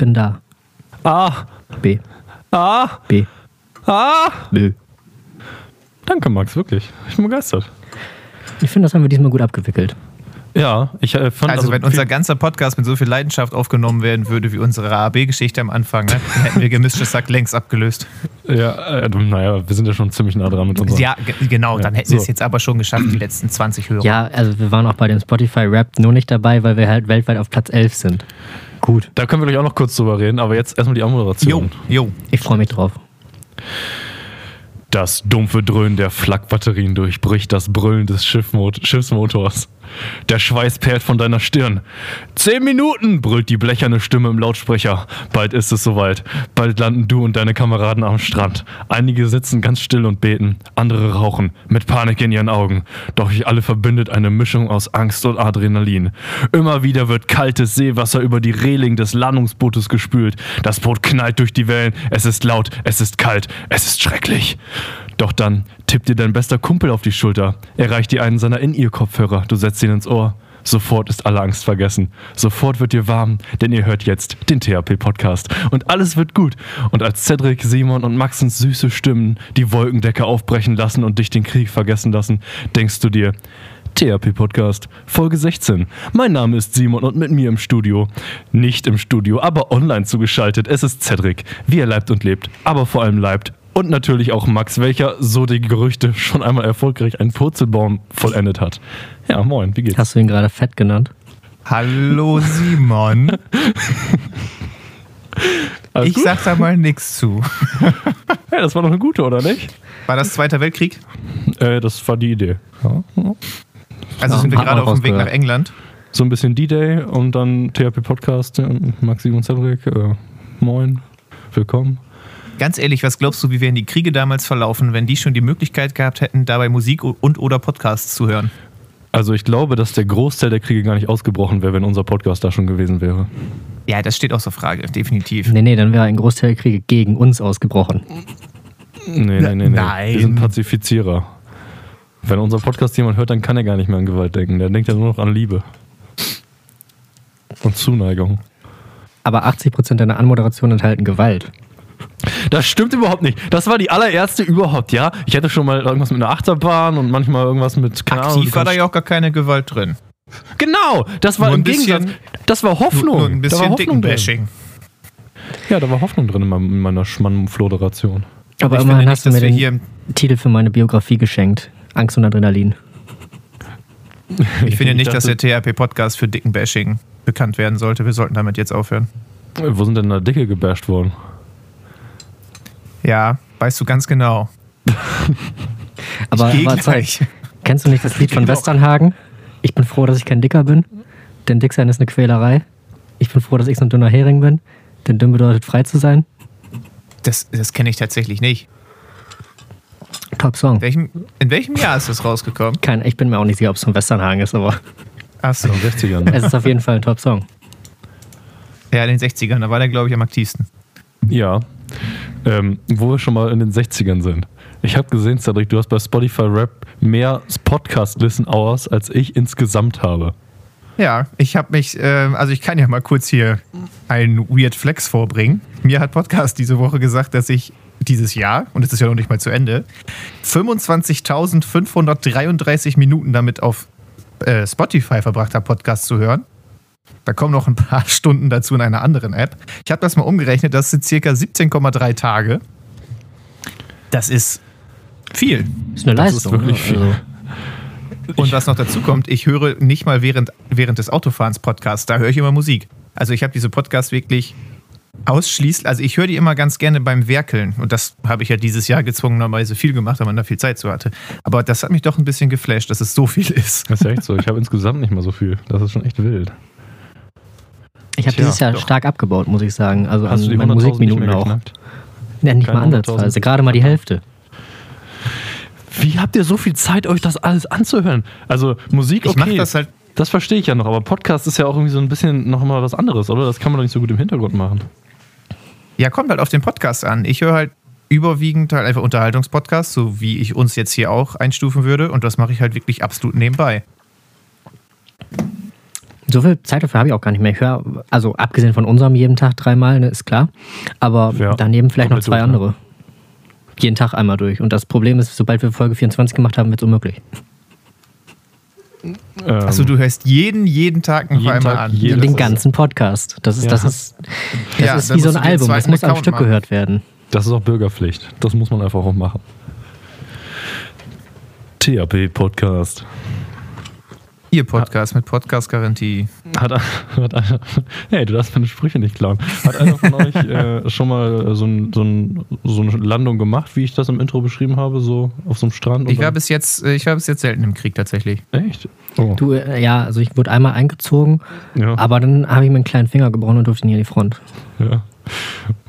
bin da. A. B. A. B. A. Nö. Danke, Max, wirklich. Ich bin begeistert. Ich finde, das haben wir diesmal gut abgewickelt. Ja, ich äh, fand Also, wenn viel- unser ganzer Podcast mit so viel Leidenschaft aufgenommen werden würde wie unsere AB-Geschichte am Anfang, ne, dann hätten wir gemischtes Sack längst abgelöst. Ja, äh, naja, wir sind ja schon ziemlich nah dran mit unserem. Ja, ge- genau, dann hätten so. wir es jetzt aber schon geschafft, die letzten 20 Hörer. Ja, also wir waren auch bei dem Spotify Rap nur nicht dabei, weil wir halt weltweit auf Platz 11 sind. Gut, Da können wir gleich auch noch kurz drüber reden, aber jetzt erstmal die Jo, Anmoderation. jo. ich freue mich drauf. Das dumpfe Dröhnen der Flakbatterien durchbricht das Brüllen des Schiffmot Schiffsmotors. Der Schweiß perlt von deiner Stirn. Zehn Minuten, brüllt die blecherne Stimme im Lautsprecher. Bald ist es soweit. Bald landen du und deine Kameraden am Strand. Einige sitzen ganz still und beten, andere rauchen, mit Panik in ihren Augen. Doch euch alle verbindet eine Mischung aus Angst und Adrenalin. Immer wieder wird kaltes Seewasser über die Reling des Landungsbootes gespült. Das Boot knallt durch die Wellen. Es ist laut, es ist kalt, es ist schrecklich. Doch dann tippt dir dein bester Kumpel auf die Schulter. Er reicht dir einen seiner In-Ear-Kopfhörer. Du setzt ihn ins Ohr. Sofort ist alle Angst vergessen. Sofort wird dir warm, denn ihr hört jetzt den THP-Podcast. Und alles wird gut. Und als Cedric, Simon und Maxens süße Stimmen die Wolkendecke aufbrechen lassen und dich den Krieg vergessen lassen, denkst du dir, THP-Podcast, Folge 16. Mein Name ist Simon und mit mir im Studio. Nicht im Studio, aber online zugeschaltet. Es ist Cedric, wie er leibt und lebt, aber vor allem leibt. Und natürlich auch Max, welcher, so die Gerüchte, schon einmal erfolgreich einen Purzelbaum vollendet hat. Ja, moin, wie geht's? Hast du ihn gerade fett genannt? Hallo Simon. Ich gut? sag da mal nichts zu. Ja, das war doch eine gute, oder nicht? War das Zweiter Weltkrieg? Äh, das war die Idee. Ja. Also Ja, sind wir gerade auf dem Weg nach England. So ein bisschen D-Day und dann THP-Podcast. Ja, Max, Simon, Cedric, äh, moin, willkommen. Ganz ehrlich, was glaubst du, wie wären die Kriege damals verlaufen, wenn die schon die Möglichkeit gehabt hätten, dabei Musik und oder Podcasts zu hören? Also ich glaube, dass der Großteil der Kriege gar nicht ausgebrochen wäre, wenn unser Podcast da schon gewesen wäre. Ja, das steht außer Frage, definitiv. Nee, nee, dann wäre ein Großteil der Kriege gegen uns ausgebrochen. Nee, nee, nee, nee. Nein. Wir sind Pazifizierer. Wenn unser Podcast jemand hört, dann kann er gar nicht mehr an Gewalt denken. Der denkt ja nur noch an Liebe. Und Zuneigung. Aber 80% deiner Anmoderation enthalten Gewalt. Das stimmt überhaupt nicht. Das war die allererste überhaupt, ja? Ich hätte schon mal irgendwas mit einer Achterbahn und manchmal irgendwas mit. keine Ahnung, Aktiv war da ja auch gar keine Gewalt drin. Genau, das war Nur im bisschen- Gegensatz. Das war Hoffnung. Nur, ein da war bisschen. Dickenbashing. Ja, da war Hoffnung drin in, meiner Schmannfloderation. Aber ich immerhin hast nicht, du mir den hier im- Titel für meine Biografie geschenkt. Angst und Adrenalin. Ich finde nicht, dass der THP-Podcast für Dickenbashing bekannt werden sollte. Wir sollten damit jetzt aufhören. Wo sind denn da Dicke gebasht worden? Ja, weißt du ganz genau. Aber, aber zeig, kennst du nicht das Lied von Genau. Westernhagen? Ich bin froh, dass ich kein Dicker bin, denn dick sein ist eine Quälerei. Ich bin froh, dass ich so ein dünner Hering bin, denn dünn bedeutet frei zu sein. Das, das kenne ich tatsächlich nicht. Top Song. In welchem, in welchem Jahr ist das rausgekommen? Kein, ich bin mir auch nicht sicher, ob es von Westernhagen ist, aber Achso. In den 60ern. es ist auf jeden Fall ein Top Song. Ja, in den 60ern, da war der, glaube ich, am aktivsten. Ja. Ähm, wo wir schon mal in den 60ern sind. Ich habe gesehen, Cedric, du hast bei Spotify Rap mehr Podcast-Listen-Hours, als ich insgesamt habe. Ja, ich habe mich, äh, also ich kann ja mal kurz hier einen Weird Flex vorbringen. Mir hat Podcast diese Woche gesagt, dass ich dieses Jahr, und es ist ja noch nicht mal zu Ende, 25.533 Minuten damit auf äh, Spotify verbracht habe, Podcast zu hören. Da kommen noch ein paar Stunden dazu in einer anderen App. Ich habe das mal umgerechnet, das sind circa 17,3 Tage. Das ist viel. Ist eine Das ist Leistung. wirklich ne? viel. Also, Und was noch dazu kommt, ich höre nicht mal während, während des Autofahrens Podcasts, da höre ich immer Musik. Also ich habe diese Podcasts wirklich ausschließlich, also ich höre die immer ganz gerne beim Werkeln. Und das habe ich ja dieses Jahr gezwungenerweise viel gemacht, weil man da viel Zeit zu hatte. Aber das hat mich doch ein bisschen geflasht, dass es so viel ist. Das ist ja echt so. Ich habe insgesamt nicht mal so viel. Das ist schon echt wild. Ich habe dieses Jahr doch. stark abgebaut, muss ich sagen. Also Hast du an die meinen 100.000 nicht Musikminuten auch. geknackt? Ja, nicht Keine mal ansatzweise. 100.000. Gerade mal die Hälfte. Wie habt ihr so viel Zeit, euch das alles anzuhören? Also Musik, Ich okay. mache das halt, Das verstehe ich ja noch, aber Podcast ist ja auch irgendwie so ein bisschen noch mal was anderes, oder? Das kann man doch nicht so gut im Hintergrund machen. ja, kommt halt auf den Podcast an. Ich höre halt überwiegend halt einfach Unterhaltungspodcasts, so wie ich uns jetzt hier auch einstufen würde. Und das mache ich halt wirklich absolut nebenbei. So viel Zeit dafür habe ich auch gar nicht mehr. Ich höre, also abgesehen von unserem jeden Tag dreimal, ne, ist klar. Aber Ja, daneben vielleicht noch zwei durch, ne? andere. Jeden Tag einmal durch. Und das Problem ist, sobald wir Folge 24 gemacht haben, wird es unmöglich. Ähm, Achso, du hörst jeden, jeden Tag noch Jeden einmal Tag, an. jeden- Den ganzen Podcast. Das ist, Ja. das ist, das Ja, ist wie so ein Album. Das muss am Stück machen. gehört werden. Das ist auch Bürgerpflicht. Das muss man einfach auch machen. THP Podcast. Ihr Podcast mit Podcast-Garantie. Hat, hat einer, hey, du darfst meine Sprüche nicht klauen. Hat einer von euch äh, schon mal so, ein, so, ein, so eine Landung gemacht, wie ich das im Intro beschrieben habe, so auf so einem Strand? Ich war bis jetzt, äh, ich war bis jetzt selten im Krieg tatsächlich. Echt? Oh, Du, äh, ja, also ich wurde einmal eingezogen, ja, aber dann habe ich mir einen kleinen Finger gebrochen und durfte nie an die Front. ja.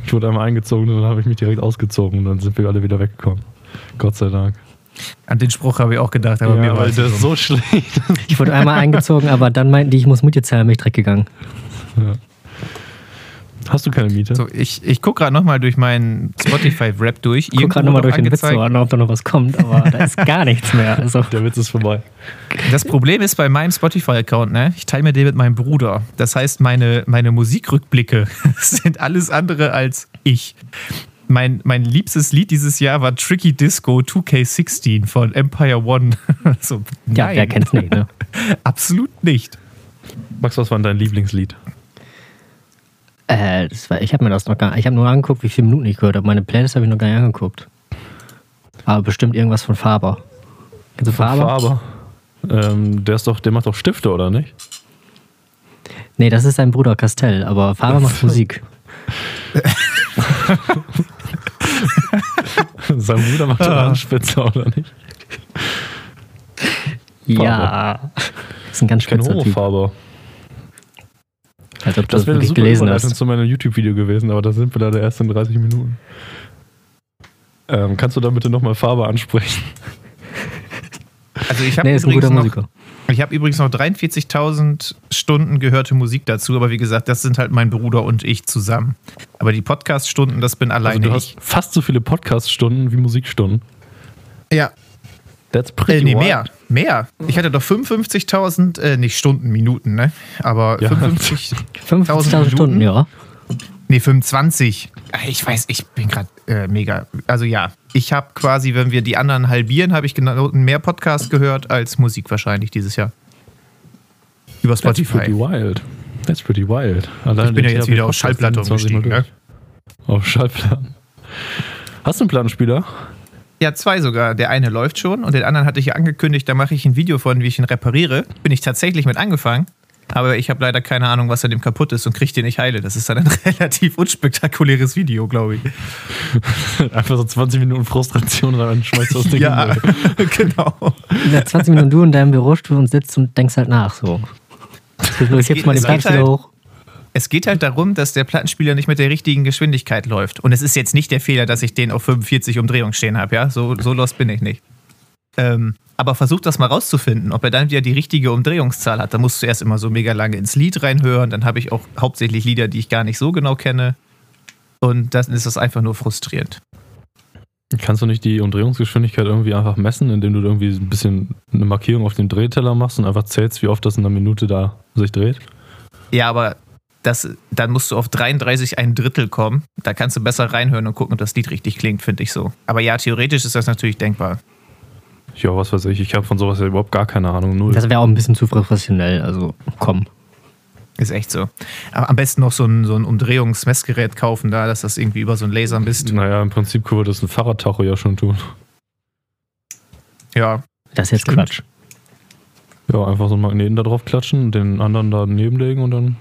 Ich wurde einmal eingezogen und dann habe ich mich direkt ausgezogen und dann sind wir alle wieder weggekommen. Gott sei Dank. An den Spruch habe ich auch gedacht, aber mir ja, war der nicht ist so schlecht. Ich wurde einmal eingezogen, aber dann meinten die, ich muss dir zahlen, bin ich direkt gegangen. Hast du keine Miete? so. Ich, ich gucke gerade nochmal durch meinen Spotify-Rap durch. Ich guck gerade nochmal durch den Witz angezeigt- an, ob da noch was kommt, aber da ist gar nichts mehr. Also, Der Witz ist vorbei. Das Problem ist bei meinem Spotify-Account, ne? ich teile mir den mit meinem Bruder. Das heißt, meine, meine Musikrückblicke sind alles andere als ich. Mein, mein liebstes Lied dieses Jahr war Tricky Disco 2K16 von Empire One. so, ja, nein, wer kennt's nicht, ne? absolut nicht. Max, was war denn dein Lieblingslied? Äh, das war, ich habe mir das noch gar Ich habe nur angeguckt, wie viele Minuten ich gehört habe. Meine Playlist habe ich noch gar nicht angeguckt. Aber bestimmt irgendwas von Faber. Kennst du Faber? Faber. Ähm, der ist doch, der macht doch Stifte, oder nicht? Nee, das ist sein Bruder Castell, aber Faber macht Musik. Sein Bruder macht doch Anspitzer, oder nicht? Ja. Das ist ein ganz Kein spitzer Typ. Homofaber. Als ob du Das das wäre wirklich super gelesen hast. zu meinem YouTube-Video gewesen, aber da sind wir leider erst in 30 Minuten. Ähm, kannst du da bitte nochmal Faber ansprechen? Also ich habe Nee, ist ein übrigens, guter noch- Musiker. Ich hab übrigens noch 43.000 Stunden gehörte Musik dazu, aber wie gesagt, das sind halt mein Bruder und ich zusammen. Aber die Podcast-Stunden, das bin Also alleine du ich. hast fast so viele Podcast-Stunden wie Musikstunden. Ja, That's Äh, pretty nee, wild. mehr. Mehr. Ich hatte doch 55.000, äh, nicht Stunden, Minuten, ne? Aber Ja. 55, 50.000 Stunden, Minuten? ja. nee, 25. Äh, Ich weiß, ich bin gerade äh, mega. Also ja, ich habe quasi, wenn wir die anderen halbieren, habe ich genau mehr Podcast gehört als Musik wahrscheinlich dieses Jahr. Über That's pretty Spotify. wild. That's pretty wild. Allein Ich bin ja jetzt wieder auf Podcast Schallplatte 27 Mal umgestiegen, ne? Auf Schallplatten. Hast du einen Plattenspieler? Ja, zwei sogar. Der eine läuft schon und den anderen hatte ich ja angekündigt, da mache ich ein Video von, wie ich ihn repariere. Bin ich tatsächlich mit angefangen. Aber ich habe leider keine Ahnung, was an dem kaputt ist und kriege den nicht heile. Das ist dann ein relativ unspektakuläres Video, glaube ich. Einfach so 20 Minuten Frustration und dann schmeißt du das Ding Ja, genau. Ja, 20 Minuten du in deinem Bürostuhl und sitzt und denkst halt nach. So. Ich jetzt mal den es geht Plattenspieler halt- hoch. Es geht halt darum, dass der Plattenspieler nicht mit der richtigen Geschwindigkeit läuft. Und es ist jetzt nicht der Fehler, dass ich den auf 45 Umdrehungen stehen habe, ja? So, so lost bin ich nicht. Ähm, aber versuch das mal rauszufinden, ob er dann wieder die richtige Umdrehungszahl hat. Da musst du erst immer so mega lange ins Lied reinhören. Dann habe ich auch hauptsächlich Lieder, die ich gar nicht so genau kenne. Und dann ist das einfach nur frustrierend. Kannst du nicht die Umdrehungsgeschwindigkeit irgendwie einfach messen, indem du irgendwie ein bisschen eine Markierung auf dem Drehteller machst und einfach zählst, wie oft das in einer Minute da sich dreht? Ja, aber das, dann musst du auf 33 ein Drittel kommen. Da kannst du besser reinhören und gucken, ob das Lied richtig klingt, finde ich so. Aber ja, theoretisch ist das natürlich denkbar. Ja, was weiß ich. Ich habe von sowas ja überhaupt gar keine Ahnung. Null. Das wäre auch ein bisschen zu professionell. Also komm. Ist echt so. Aber am besten noch so ein, so ein Umdrehungsmessgerät kaufen, da, dass das irgendwie über so einen Laser misst. naja, im Prinzip würde das ein Fahrradtacho ja schon tun. Ja, Das ist jetzt Stimmt. Quatsch. Ja, einfach so einen Magneten da drauf klatschen, den anderen da nebenlegen und dann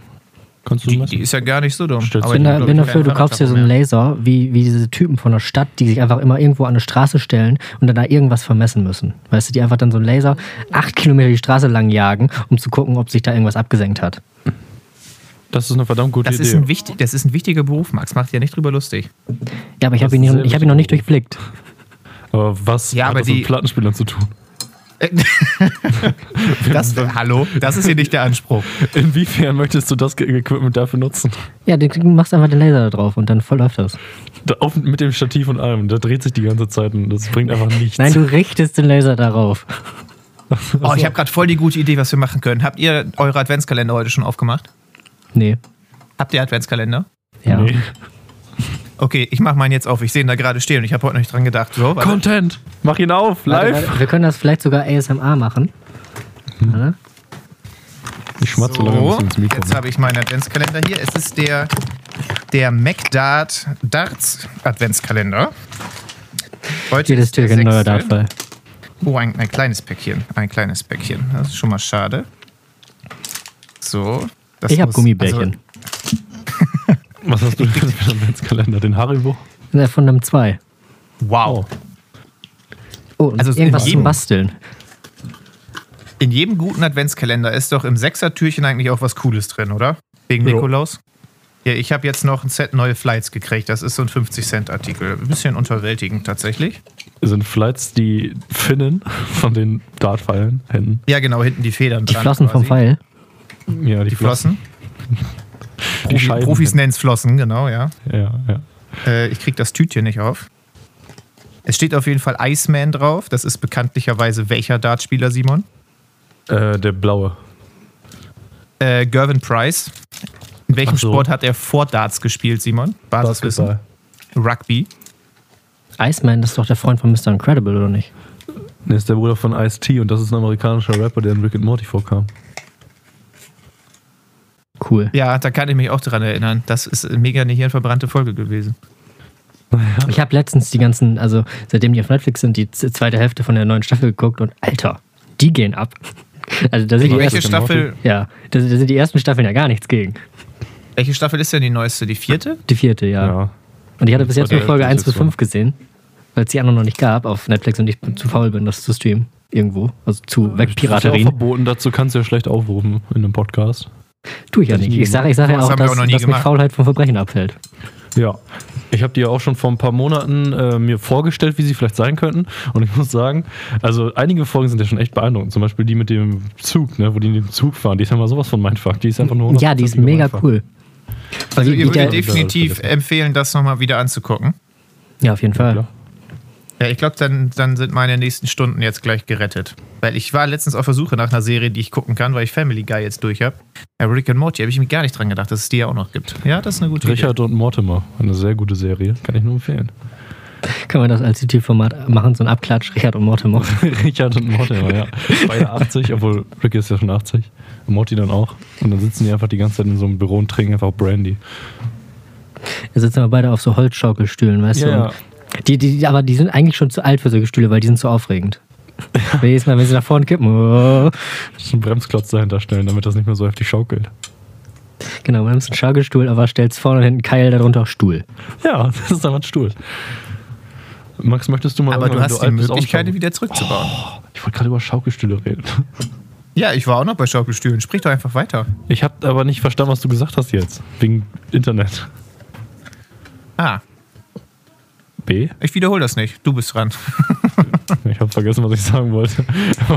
die, die ist ja gar nicht so dumm. Stellst Aber Ich bin, da, hat, bin dafür, du kaufst dir so einen Laser, wie, wie diese Typen von der Stadt, die sich einfach immer irgendwo an eine Straße stellen und dann da irgendwas vermessen müssen. Weißt du, die einfach dann so einen Laser acht Kilometer die Straße lang jagen, um zu gucken, ob sich da irgendwas abgesenkt hat. Das ist eine verdammt gute Das Idee. ist, ein wichtig, das ist ein wichtiger Beruf, Max. Macht ja nicht drüber lustig. Ja, aber ich habe ihn, hab ihn noch nicht durchblickt. Aber was Ja, hat aber das die- mit Plattenspielern zu tun? Das, hallo, das ist hier nicht der Anspruch. Inwiefern möchtest du das Equipment dafür nutzen? Ja, du machst einfach den Laser da drauf und dann voll läuft das. Da auf, mit dem Stativ und allem. Der dreht sich die ganze Zeit und das bringt einfach nichts. Nein, du richtest den Laser darauf. Oh, ich habe gerade voll die gute Idee, was wir machen können. Habt ihr eure Adventskalender heute schon aufgemacht? Nee. Habt ihr Adventskalender? Ja. Nee. Okay, ich mache meinen jetzt auf. Ich sehe ihn da gerade stehen und ich habe heute noch nicht dran gedacht. So, warte. Content! Mach ihn auf, Warte, live! warte, wir können das vielleicht sogar ASMR machen. Warte. Ich schmatze so lange ins Mikro. jetzt habe ich meinen Adventskalender hier. Es ist der, der MacDart Darts Adventskalender. Heute Jedes ist der Türchen ein neuer. Dartfall. Oh, ein, ein kleines Päckchen. Ein kleines Päckchen. Das ist schon mal schade. So. das Ich habe Gummibärchen. Was hast du denn für einen Adventskalender? Den Haribo? Ja, Von einem 2. Also, wow. Oh, und Also irgendwas zum Basteln. In jedem guten Adventskalender ist doch im Sechser-Türchen eigentlich auch was Cooles drin, oder? Wegen Ja. Nikolaus? Ja, ich habe jetzt noch ein Set neue Flights gekriegt. Das ist so ein 50-Cent-Artikel. Ein bisschen unterwältigend tatsächlich. Sind Flights die Finnen von den Dartpfeilen hinten? Ja, genau, hinten die Federn Die dran. Flossen vom quasi. Pfeil. Ja, Die Flossen. Die Profi, Scheiben. Profis nennen es Flossen, genau, ja. Ja, ja. Äh, ich krieg das Tütchen nicht auf. Es steht auf jeden Fall Iceman drauf. Das ist bekanntlicherweise welcher Dartspieler, Simon? Äh, der blaue. Äh, Gervin Price. In welchem so. Sport hat er vor Darts gespielt, Simon? Basiswissen. Basketball. Rugby. Iceman, das ist doch der Freund von Mr. Incredible, oder nicht? Der ist der Bruder von Ice-T und das ist ein amerikanischer Rapper, der in Rick and Morty vorkam. Cool. Ja, da kann ich mich auch dran erinnern. Das ist mega eine hirnverbrannte Folge gewesen. Ich habe letztens die ganzen, also seitdem die auf Netflix sind, die zweite Hälfte von der neuen Staffel geguckt und Alter, die gehen ab. Also da sind die Welche ersten, Staffel, ja, da, da sind die ersten Staffeln ja gar nichts gegen. welche Staffel ist denn die neueste? Die vierte? Die vierte, ja. Ja. Und ich hatte bis jetzt nur Folge 1 bis älteste 5 gesehen, weil es die anderen noch nicht gab auf Netflix und ich zu faul bin, das zu streamen. Irgendwo. Also zu Das ist auch Wegpiraterien. verboten, dazu kannst du ja schlecht aufrufen in einem Podcast. Tue ich ja nicht. Ich sage ich sag ja auch, dass, auch noch nie dass mich. Faulheit vom Verbrechen abhält. Ja. Ich habe die ja auch schon vor ein paar Monaten äh, mir vorgestellt, wie sie vielleicht sein könnten. Und ich muss sagen, also einige Folgen sind ja schon echt beeindruckend. Zum Beispiel die mit dem Zug, ne, wo die in den Zug fahren. Die ist ja mal sowas von Mindfuck. Die ist einfach nur Ja, die ist 100% mega Mindfuck. cool. Also Die- ihr würdet definitiv empfehlen, das nochmal wieder anzugucken. Ja, auf jeden Fall. Ja. Ja, ich glaube, dann, dann sind meine nächsten Stunden jetzt gleich gerettet. Weil ich war letztens auf der Suche nach einer Serie, die ich gucken kann, weil ich Family Guy jetzt durch habe. Ja, Rick and Morty habe ich mir gar nicht dran gedacht, dass es die ja auch noch gibt. Ja, das ist eine gute Richard und Mortimer. Eine sehr gute Serie. Kann ich nur empfehlen. Können wir das als YouTube-Format machen, so ein Abklatsch, Richard und Mortimer. Richard und Mortimer, ja. Beide 80, obwohl Rick ist ja schon 80. Und Morty dann auch. Und dann sitzen die einfach die ganze Zeit in so einem Büro und trinken einfach Brandy. Wir sitzen aber beide auf so Holzschaukelstühlen, weißt Ja, du? ja. Und Die, die, aber die sind eigentlich schon zu alt für solche Stühle, weil die sind zu aufregend. Jedes Mal, wenn sie nach vorne kippen, oh. So einen Bremsklotz dahinter stellen, damit das nicht mehr so heftig schaukelt. genau, man nimmt einen Schaukelstuhl, aber stellst vorne und hinten Keil, darunter auch Stuhl. Ja, das ist einfach ein Stuhl. Max, möchtest du mal Aber du hast die Möglichkeit, die einen wieder zurückzubauen. Schaukel- Ich wollte gerade über Schaukelstühle reden. Ja, ich war auch noch bei Schaukelstühlen. Sprich doch einfach weiter. Ich habe aber nicht verstanden, was du gesagt hast jetzt. Wegen Internet. Ah, B? ich wiederhole das nicht. Du bist dran. Ich habe vergessen, was ich sagen wollte.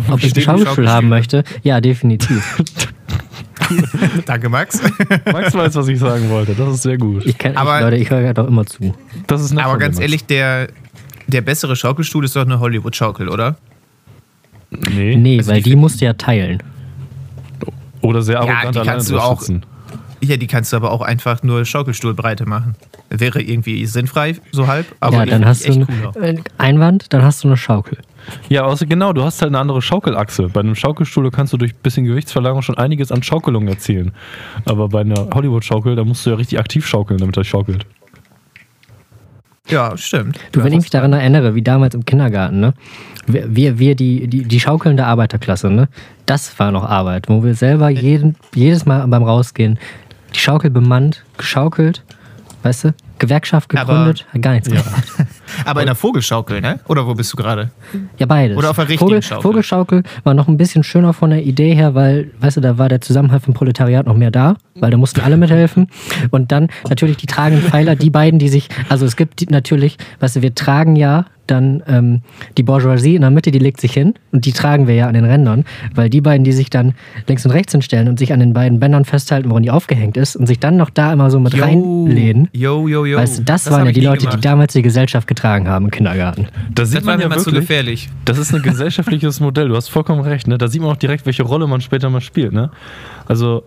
Ob ich einen Schaukelstuhl haben möchte? Ja, definitiv. Danke, Max. Max weiß, was ich sagen wollte. Das ist sehr gut. Ich kenn, Aber- ich, Leute, ich höre ja doch immer zu. Das ist Aber ganz ehrlich, der, der bessere Schaukelstuhl ist doch eine Hollywood-Schaukel, oder? Nee. Nee, Also weil die die musst du ja teilen. Oder sehr Ja, arrogant die alleine kannst du auch- sitzen. Ja, die kannst du aber auch einfach nur Schaukelstuhlbreite machen. Wäre irgendwie sinnfrei, so halb. Aber ja, dann hast du einen Einwand, dann hast du eine Schaukel. Ja, außer genau, du hast halt eine andere Schaukelachse. Bei einem Schaukelstuhl kannst du durch ein bisschen Gewichtsverlagerung schon einiges an Schaukelung erzielen. Aber bei einer Hollywood-Schaukel, da musst du ja richtig aktiv schaukeln, damit er schaukelt. Ja, stimmt. Du, wenn ich mich daran erinnere, wie damals im Kindergarten, ne? Wir, wir, wir die, die, die schaukelnde Arbeiterklasse, ne? Das war noch Arbeit, wo wir selber jeden, jedes Mal beim Rausgehen die Schaukel bemannt, geschaukelt, weißt du? Gewerkschaft Aber- gegründet, hat gar nichts gemacht. Aber in der Vogelschaukel, ne? Oder wo bist du gerade? Ja, beides. Oder auf der richtigen Vogel, Schaukel. Vogelschaukel war noch ein bisschen schöner von der Idee her, weil, weißt du, da war der Zusammenhalt vom Proletariat noch mehr da, weil da mussten alle mithelfen. Und dann natürlich die tragenden Pfeiler, die beiden, die sich, also es gibt die, natürlich, weißt du, wir tragen ja dann ähm, die Bourgeoisie in der Mitte, die legt sich hin und die tragen wir ja an den Rändern, weil die beiden, die sich dann links und rechts hinstellen und sich an den beiden Bändern festhalten, woran die aufgehängt ist und sich dann noch da immer so mit Yo. reinlehnen. Yo, yo, yo. Weißt du, das, hab waren ja die Leute, die gemacht. damals die Gesellschaft getragen haben im Kindergarten. Da sieht Das war man mir ja mal zu gefährlich. das ist ein gesellschaftliches Modell. Du hast vollkommen recht. Ne? Da sieht man auch direkt, welche Rolle man später mal spielt. Ne? Also,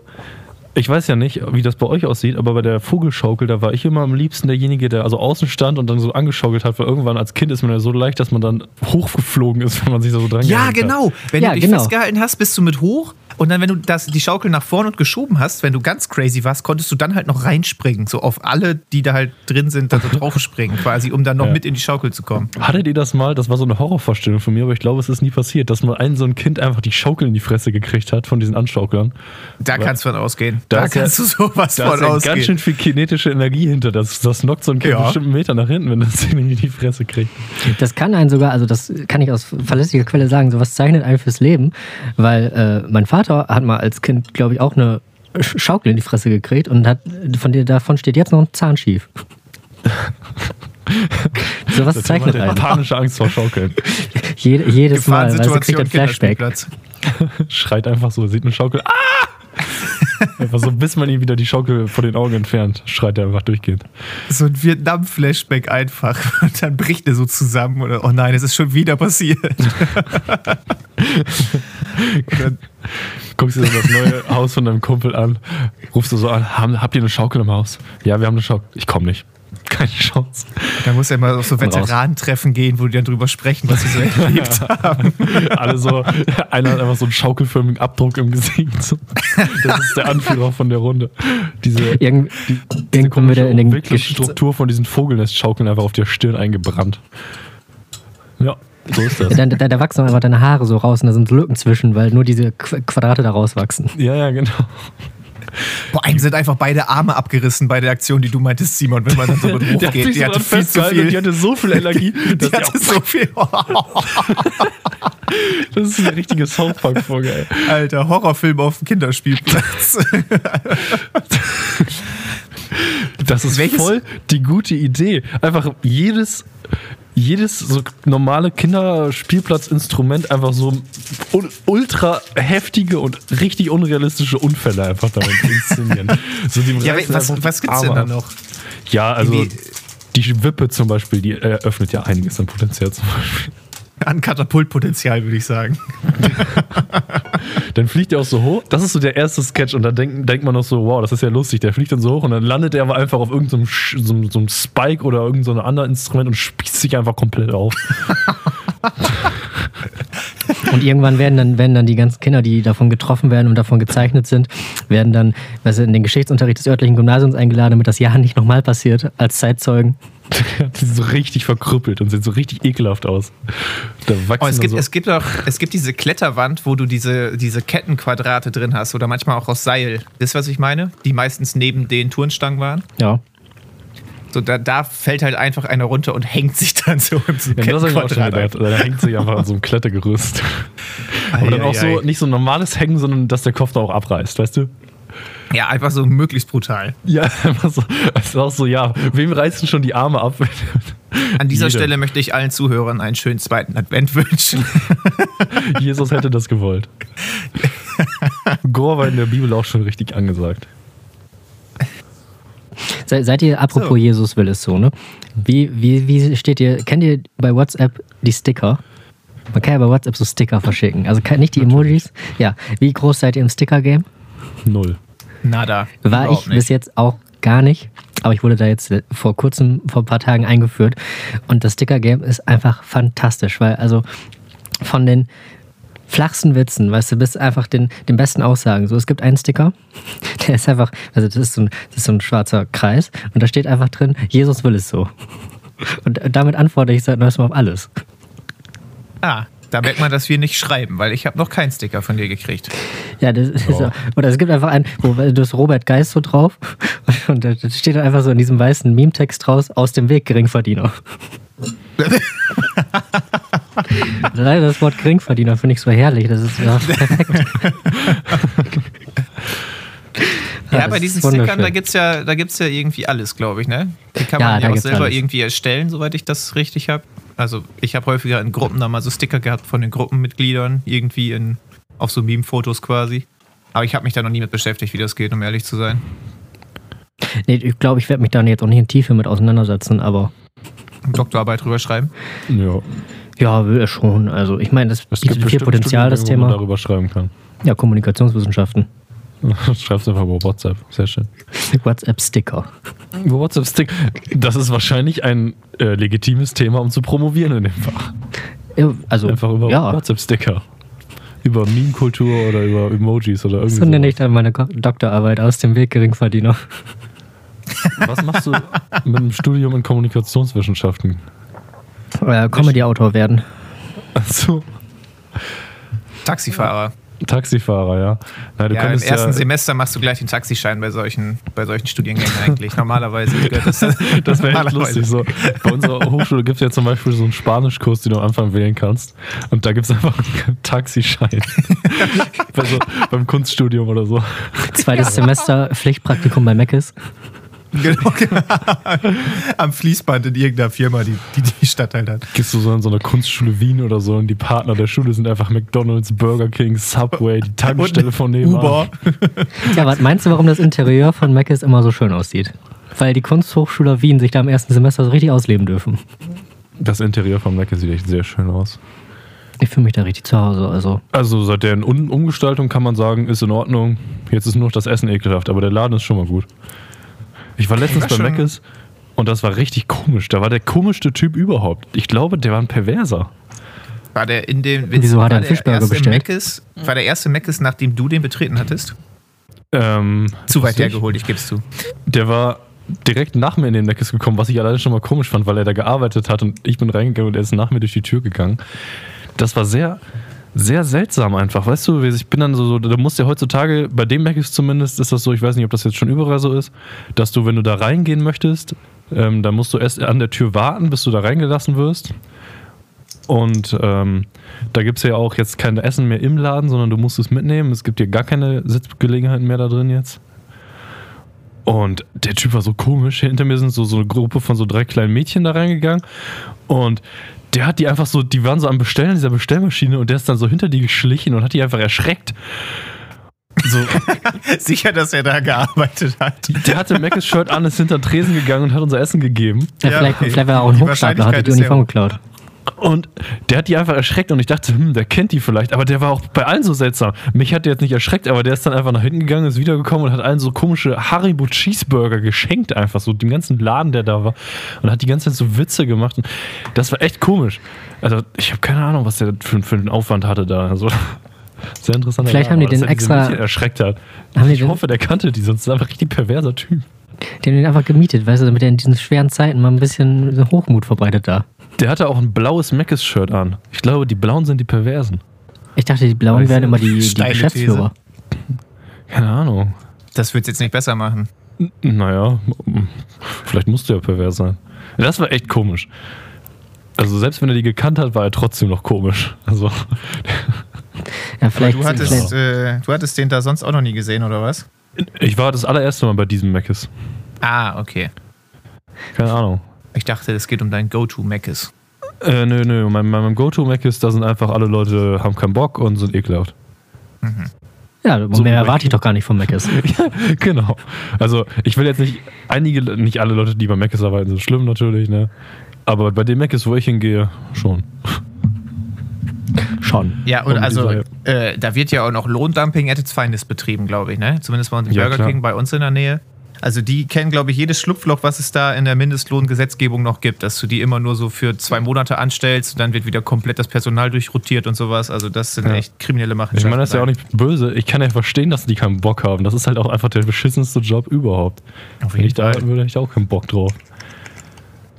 ich weiß ja nicht, wie das bei euch aussieht, aber bei der Vogelschaukel, da war ich immer am liebsten derjenige, der also außen stand und dann so angeschaukelt hat, weil irgendwann als Kind ist man ja so leicht, dass man dann hochgeflogen ist, wenn man sich da so dran Ja, gehängt hat. genau. Wenn Ja, du dich genau. festgehalten hast, bist du mit hoch und dann, wenn du das, die Schaukel nach vorne und geschoben hast, wenn du ganz crazy warst, konntest du dann halt noch reinspringen. So auf alle, die da halt drin sind, da so draufspringen, quasi, um dann noch Ja. mit in die Schaukel zu kommen. Hattet ihr das mal? Das war so eine Horrorvorstellung von mir, aber ich glaube, es ist nie passiert, dass mal ein so ein Kind einfach die Schaukel in die Fresse gekriegt hat von diesen Anschauklern. Da kannst du von ausgehen. Da ja- kannst du sowas Da von ist ja ausgehen. ganz schön viel kinetische Energie hinter. Das, das knockt so ein Kind Ja. bestimmt einen Meter nach hinten, wenn das Ding in die Fresse kriegt. Das kann einen sogar, also das kann ich aus verlässlicher Quelle sagen, sowas zeichnet einen fürs Leben, weil äh, mein Vater hat mal als Kind, glaube ich, auch eine Sch- Schaukel in die Fresse gekriegt und hat von dir davon steht jetzt noch ein Zahn schief. sowas Das zeichnet einen. panische Angst vor Schaukeln. Jede, jedes Mal, weil sie kriegt ein Flashback. Schreit einfach so, sieht eine Schaukel. Ah! Einfach so, bis man ihm wieder die Schaukel vor den Augen entfernt, schreit er einfach durchgehend. So ein Vietnam-Flashback einfach. Und dann bricht er so zusammen. Oder, oh nein, es ist schon wieder passiert. Dann, Guckst dir so das neue Haus von deinem Kumpel an, rufst du so an, habt ihr eine Schaukel im Haus? Ja, wir haben eine Schaukel. Ich komme nicht. Keine Chance. dann muss er mal auf so. Veteranentreffen gehen, wo die dann drüber sprechen, was sie so erlebt haben. Alle so, einer hat einfach so einen schaukelförmigen Abdruck im Gesicht. So. Das ist der Anführer von der Runde. Diese, Irgend, diese irgendwann wieder in den Entwicklungsstruktur von diesen Vogelnestschaukeln einfach auf der Stirn eingebrannt. Ja, so ist das. da, da, da wachsen einfach deine Haare so raus und da sind Lücken zwischen, weil nur diese Qu- Quadrate da rauswachsen. Ja, ja, genau. Boah, einem sind einfach beide Arme abgerissen bei der Aktion, die du meintest, Simon, wenn man dann so mit hochgeht. Die so hatte viel zu und die viel. hatte so viel Energie. Die die hatte so viel. Das ist eine richtige South Park-Folge, ey. Alter, Horrorfilm auf dem Kinderspielplatz. Das ist Welches- voll die gute Idee. Einfach jedes, jedes so normale Kinderspielplatzinstrument einfach so ultra heftige und richtig unrealistische Unfälle einfach damit inszenieren. so, ja, was, was gibt's denn da noch? Ja, also Irgendwie- die Wippe zum Beispiel, die eröffnet ja einiges an Potenzial zum Beispiel. An Katapultpotenzial, würde ich sagen. Dann fliegt er auch so hoch. Das ist so der erste Sketch und dann denkt, denkt man noch so, wow, das ist ja lustig. Der fliegt dann so hoch und dann landet er aber einfach auf irgendeinem so, so einem Spike oder irgendeinem so anderen Instrument und spießt sich einfach komplett auf. Und irgendwann werden dann, werden dann die ganzen Kinder, die davon getroffen werden und davon gezeichnet sind, werden dann weißt du, in den Geschichtsunterricht des örtlichen Gymnasiums eingeladen, damit das ja nicht nochmal passiert, als Zeitzeugen. Die sind so richtig verkrüppelt und sehen so richtig ekelhaft aus. Oh, es, gibt, so, es, gibt auch, es gibt diese Kletterwand, wo du diese, diese Kettenquadrate drin hast oder manchmal auch aus Seil. Das, was ich meine? Die meistens neben den Turnstangen waren. Ja. So, da, da fällt halt einfach einer runter und hängt sich dann so in so ja, das ich Kettenquadrat. Da hängt sich einfach an so einem Klettergerüst. Aber dann auch so, nicht so ein normales Hängen, sondern dass der Kopf da auch abreißt, weißt du? Ja, einfach so möglichst brutal. Ja, einfach so. Es ist auch so, ja, wem reißen schon die Arme ab? An dieser Jeder. Stelle möchte ich allen Zuhörern einen schönen zweiten Advent wünschen. Jesus hätte das gewollt. Gore war in der Bibel auch schon richtig angesagt. Se, seid ihr, apropos So. Jesus will es so, ne? Wie, wie, wie steht ihr, kennt ihr bei WhatsApp die Sticker? Man kann ja bei WhatsApp so Sticker verschicken. Also nicht die Emojis. Ja. Wie groß seid ihr im Sticker-Game? Null. Nada. War ich Überhaupt bis jetzt auch gar nicht. Aber ich wurde da jetzt vor kurzem, vor ein paar Tagen eingeführt. Und das Sticker-Game ist einfach fantastisch, weil also von den flachsten Witzen, weißt du, bis einfach den, den besten Aussagen. So, es gibt einen Sticker, der ist einfach, also das ist, so ein, das ist so ein schwarzer Kreis und da steht einfach drin, Jesus will es so. Und damit antworte ich seit neuestem auf alles. Ah, da merkt man, dass wir nicht schreiben, weil ich habe noch keinen Sticker von dir gekriegt. Ja, das ist Ja. so. Oder es gibt einfach einen, wo du hast Robert Geist so drauf und da steht dann einfach so in diesem weißen Meme-Text draus, aus dem Weg Geringverdiener. Leider das Wort Geringverdiener finde ich so herrlich. Das ist ja perfekt. Ja, das bei diesen. Stickern, da gibt es ja, da gibt's ja irgendwie alles, glaube ich, ne? Die kann Ja, man ja auch selber irgendwie erstellen, soweit ich das richtig habe. Also ich habe häufiger in Gruppen da mal so Sticker gehabt von den Gruppenmitgliedern, irgendwie in, auf so Meme-Fotos quasi. Aber ich habe mich da noch nie mit beschäftigt, wie das geht, um ehrlich zu sein. Nee, ich glaube, ich werde mich da jetzt auch nicht in Tiefe mit auseinandersetzen, aber Doktorarbeit drüber schreiben. Ja. ja, will er schon. Also ich meine, das Es bietet viel Potenzial, das wo man Thema. darüber schreiben kann. Ja, Kommunikationswissenschaften. Schreib's einfach über WhatsApp. Sehr schön. WhatsApp-Sticker. WhatsApp-Stick. Das ist wahrscheinlich ein äh, legitimes Thema, um zu promovieren in dem Fach. Ja, Also, Einfach über ja, WhatsApp-Sticker. Über Meme-Kultur oder über Emojis oder irgendwie so nenne ich dann meine Doktorarbeit aus dem Weg Geringverdiener. Was machst du mit einem Studium in Kommunikationswissenschaften? Äh, Comedy-Autor werden. Also, Taxifahrer. Taxifahrer, ja. Na, du Ja, im ersten ja, Semester machst du gleich den Taxischein bei solchen, bei solchen Studiengängen eigentlich. Normalerweise das, Das wäre echt lustig. So. Bei unserer Hochschule gibt es ja zum Beispiel so einen Spanischkurs, den du am Anfang wählen kannst. Und da gibt es einfach einen Taxischein. bei so, beim Kunststudium oder so. Zweites Semester Pflichtpraktikum bei Meckes. Genau. Am Fließband in irgendeiner Firma, die die, die Stadt halt hat. Gehst du so in so eine Kunstschule Wien oder so und die Partner der Schule sind einfach McDonalds, Burger King, Subway, die Tankstelle von nebenan. Uber. Ja, was meinst du, warum das Interieur von Meckes immer so schön aussieht? Weil die Kunsthochschule Wien sich da im ersten Semester so richtig ausleben dürfen. Das Interieur von Mac sieht echt sehr schön aus. Ich fühle mich da richtig zu Hause. Also, Also seit der Un Umgestaltung kann man sagen, ist in Ordnung. Jetzt ist nur noch das Essen ekelhaft, aber der Laden ist schon mal gut. Ich war letztens war bei Mc's und das war richtig komisch. Da war der komischste Typ überhaupt. Ich glaube, der war ein Perverser. War der in dem. Wieso hat er war einen der Fischburger erste bestellt? Meckes, war der erste Meckes, nachdem du den betreten hattest? Ähm, Zu weit hergeholt, ich geb's zu. Der war direkt nach mir in den Mc's gekommen, was ich alleine schon mal komisch fand, weil er da gearbeitet hat und ich bin reingegangen und er ist nach mir durch die Tür gegangen. Das war sehr, sehr seltsam einfach. Weißt du, ich bin dann so, du musst ja heutzutage, bei dem Mc's zumindest ist das so, ich weiß nicht, ob das jetzt schon überall so ist, dass du, wenn du da reingehen möchtest, ähm, dann musst du erst an der Tür warten, bis du da reingelassen wirst. Und ähm, da gibt es ja auch jetzt kein Essen mehr im Laden, sondern du musst es mitnehmen. Es gibt hier gar keine Sitzgelegenheiten mehr da drin jetzt. Und der Typ war so komisch. Hinter mir sind so, so eine Gruppe von so drei kleinen Mädchen da reingegangen. Und der hat die einfach so, die waren so am Bestellen in dieser Bestellmaschine und der ist dann so hinter die geschlichen und hat die einfach erschreckt. So, Sicher, dass er da gearbeitet hat. der hatte Mc's Shirt an, ist hinter den Tresen gegangen und hat unser Essen gegeben. ja, Ja, vielleicht, okay. vielleicht war er auch ein Hochstapler, hat die Uniform geklaut. Und der hat die einfach erschreckt und ich dachte, hm, der kennt die vielleicht, aber der war auch bei allen so seltsam. Mich hat der jetzt nicht erschreckt, aber der ist dann einfach nach hinten gegangen, ist wiedergekommen und hat allen so komische Haribo Cheeseburger geschenkt, einfach so dem ganzen Laden, der da war und hat die ganze Zeit so Witze gemacht. Und das war echt komisch. Also ich habe keine Ahnung, was der für, für einen Aufwand hatte da. Also, sehr interessant. Vielleicht haben die den extra- erschreckt hat. Ich den- hoffe, der kannte die, sonst ist einfach richtig perverser Typ. Die haben den einfach gemietet, weißt du, damit er in diesen schweren Zeiten mal ein bisschen Hochmut verbreitet da. Der hatte auch ein blaues Mc's Shirt an. Ich glaube, die Blauen sind die Perversen. Ich dachte, die Blauen wären du, immer die, die Geschäftsführer. Keine Ahnung. Das wird's jetzt nicht besser machen. N- Naja, vielleicht musste er pervers sein. Das war echt komisch. Also selbst wenn er die gekannt hat, war er trotzdem noch komisch. Also Ja, Aber vielleicht, du hattest, vielleicht äh, du hattest den da sonst auch noch nie gesehen, oder was? ich war das allererste Mal bei diesem Mc's. Ah, okay. Keine Ahnung. Ich dachte, es geht um dein Go-To-Meckes. Äh, nö, nö. Mein, mein, mein Go-To-Mc's, da sind einfach alle Leute, haben keinen Bock und sind ekelhaft. ja, so mehr erwarte ich doch gar nicht von Meckes. genau. Also ich will jetzt nicht, einige, nicht alle Leute, die bei Mc's arbeiten, sind schlimm natürlich, ne? Aber bei den Mc's, wo ich hingehe, schon. Schon. Ja, und Um also äh, da wird ja auch noch Lohndumping at its finest betrieben, glaube ich, ne? Zumindest bei uns im Ja, Burger klar. King bei uns in der Nähe. Also die kennen, glaube ich, jedes Schlupfloch, was es da in der Mindestlohngesetzgebung noch gibt, dass du die immer nur so für zwei Monate anstellst und dann wird wieder komplett das Personal durchrotiert und sowas. Also das sind Ja. echt kriminelle Ich Machenschaften. meine, das ist ja auch nicht böse. Ich kann ja verstehen, dass die keinen Bock haben. Das ist halt auch einfach der beschissenste Job überhaupt. Auf Wenn jeden ich da arbeiten würde, hätte ich auch keinen Bock drauf.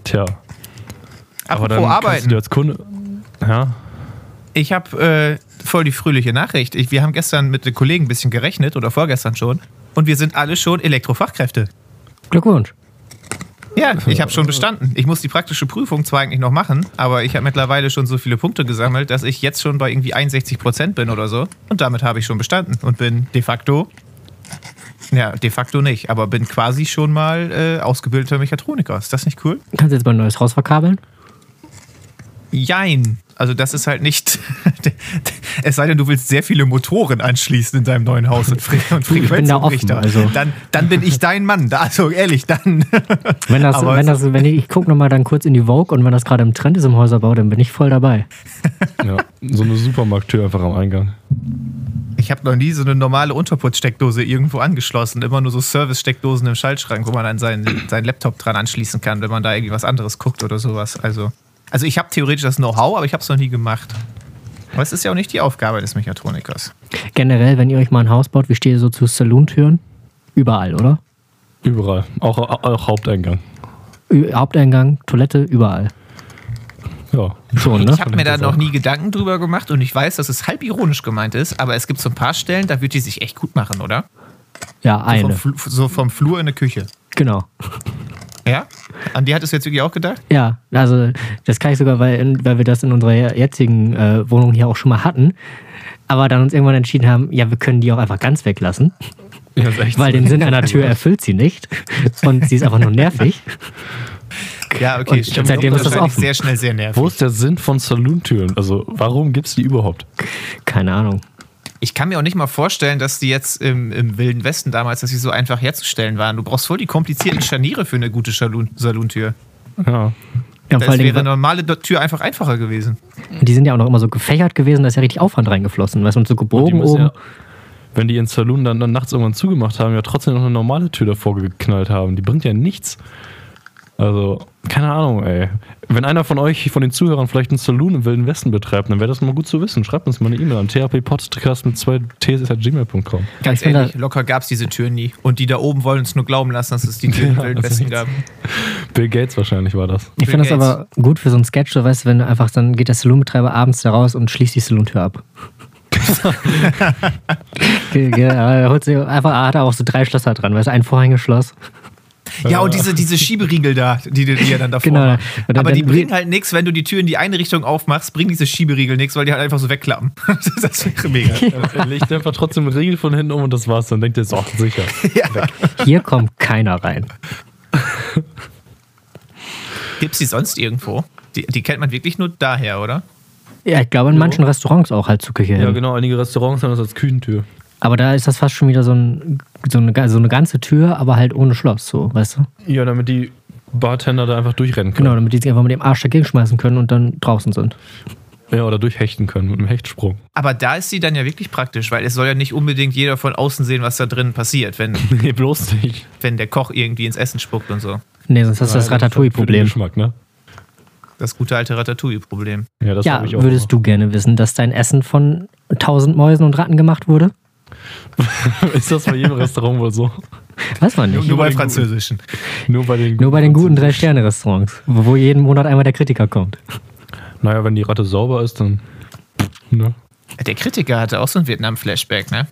Tja. aber dann du arbeiten. dir als Kunde. Ja. Ich habe äh, voll die fröhliche Nachricht. Ich, wir haben gestern mit den Kollegen ein bisschen gerechnet oder vorgestern schon. Und wir sind alle schon Elektrofachkräfte. Glückwunsch. Ja, ich habe schon bestanden. Ich muss die praktische Prüfung zwar eigentlich noch machen, aber ich habe mittlerweile schon so viele Punkte gesammelt, dass ich jetzt schon bei irgendwie 61 Prozent bin oder so. Und damit habe ich schon bestanden und bin de facto, ja, de facto nicht, aber bin quasi schon mal äh, ausgebildeter Mechatroniker. Ist das nicht cool? Kannst du jetzt mal ein neues Haus verkabeln? Jein. Also das ist halt nicht. es sei denn, du willst sehr viele Motoren anschließen in deinem neuen Haus und, Fre und Frequenzumrichter. Also. Dann, dann bin ich dein Mann. Also ehrlich, dann. Wenn das, wenn das, wenn ich, ich gucke nochmal dann kurz in die Vogue und wenn das gerade im Trend ist im Häuserbau, dann bin ich voll dabei. Ja, so eine Supermarkttür einfach am Eingang. Ich habe noch nie so eine normale Unterputzsteckdose irgendwo angeschlossen. Immer nur so Service-Steckdosen im Schaltschrank, wo man dann seinen, seinen Laptop dran anschließen kann, wenn man da irgendwie was anderes guckt oder sowas. Also, also ich habe theoretisch das Know-how, aber ich habe es noch nie gemacht. Aber es ist ja auch nicht die Aufgabe des Mechatronikers. Generell, wenn ihr euch mal ein Haus baut, wie steht ihr so zu Salontüren? Überall, oder? Überall. Auch, auch Haupteingang. Ü- Haupteingang, Toilette, überall. Ja. Schon, ne? Ich habe mir da noch nie Gedanken drüber gemacht und ich weiß, dass es halb ironisch gemeint ist, aber es gibt so ein paar Stellen, da wird die sich echt gut machen, oder? Ja, Vom, eine. Fl so vom Flur in eine Küche. Genau. Ja? An die hattest du jetzt wirklich auch gedacht? Ja, also das kann ich sogar, weil, weil wir das in unserer jetzigen äh, Wohnung hier auch schon mal hatten. Aber dann uns irgendwann entschieden haben, ja, wir können die auch einfach ganz weglassen, ja ist echt weil den Sinn einer Tür erfüllt sie nicht. Und sie ist einfach nur nervig. Ja, okay. Und stimmt. seitdem ist das offen. sehr schnell sehr nervig. Wo ist der Sinn von Salontüren? Also, warum gibt es die überhaupt? Keine Ahnung. Ich kann mir auch nicht mal vorstellen, dass die jetzt im, im Wilden Westen damals, dass sie so einfach herzustellen waren. Du brauchst voll die komplizierten Scharniere für eine gute Salon Salontür. Ja. Ja, und Das wäre eine normale Tür einfach einfacher gewesen. die sind ja auch noch immer so gefächert gewesen, da ist ja richtig Aufwand reingeflossen. Weißt du, und so gebogen müssen oben. ja, wenn die ihren Saloon dann, dann nachts irgendwann zugemacht haben, ja trotzdem noch eine normale Tür davor geknallt haben. Die bringt ja nichts. Also, keine Ahnung, ey. Wenn einer von euch, von den Zuhörern, vielleicht einen Saloon im Wilden Westen betreibt, dann wäre das mal gut zu wissen. Schreibt uns mal eine E-Mail an thappodcast mit zwei ts.gmail.com. Ganz ich finde ehrlich, locker gab es diese Tür nie. Und die da oben wollen uns nur glauben lassen, dass es die Tür im Ja, Wilden das Westen gab. Bill Gates wahrscheinlich war das. Ich finde das aber gut für so einen Sketch, so weißt du, wenn du einfach, dann geht der Saloonbetreiber abends da raus und schließt die Saloontür ab. Ge- ge- er holt sich einfach, er hat auch so drei Schlösser dran, weißt du, ein Vorhängeschloss. Ja, und diese, diese Schieberiegel da, die, die, die er dann davor Genau. dann- Aber die dann- bringen halt nichts, wenn du die Tür in die eine Richtung aufmachst, bringen diese Schieberiegel nichts, weil die halt einfach so wegklappen. das wäre mega. Er legt einfach trotzdem einen Riegel von hinten um und das war's. Dann denkt er, so, sicher. Hier kommt keiner rein. Gibt es die sonst irgendwo? Die, die kennt man wirklich nur daher, oder? Ja, ich glaube in manchen Restaurants auch halt zur Küche hin. Ja, genau. Einige Restaurants haben das als Küchentür. Aber da ist das fast schon wieder so, ein, so, eine, so eine ganze Tür, aber halt ohne Schloss, so, weißt du? Ja, damit die Bartender da einfach durchrennen können. Genau, damit die sich einfach mit dem Arsch dagegen schmeißen können und dann draußen sind. Ja, oder durchhechten können mit einem Hechtsprung. Aber da ist sie dann ja wirklich praktisch, weil es soll ja nicht unbedingt jeder von außen sehen, was da drin passiert, wenn, Nee, bloß nicht. wenn der Koch irgendwie ins Essen spuckt und so. Nee, sonst hast du das Ratatouille-Problem. Geschmack, ne? Das gute alte Ratatouille-Problem. Ja, das Ja, ich auch würdest du gerne wissen, dass dein Essen von tausend Mäusen und Ratten gemacht wurde? Ist das bei jedem Restaurant wohl so? Weiß man nicht. Nur bei bei den Französischen. Nur bei den, Nur bei den guten Drei-Sterne-Restaurants, wo jeden Monat einmal der Kritiker kommt. Naja, wenn die Ratte sauber ist, dann. Ne? Der Kritiker hatte auch so ein Vietnam-Flashback, ne?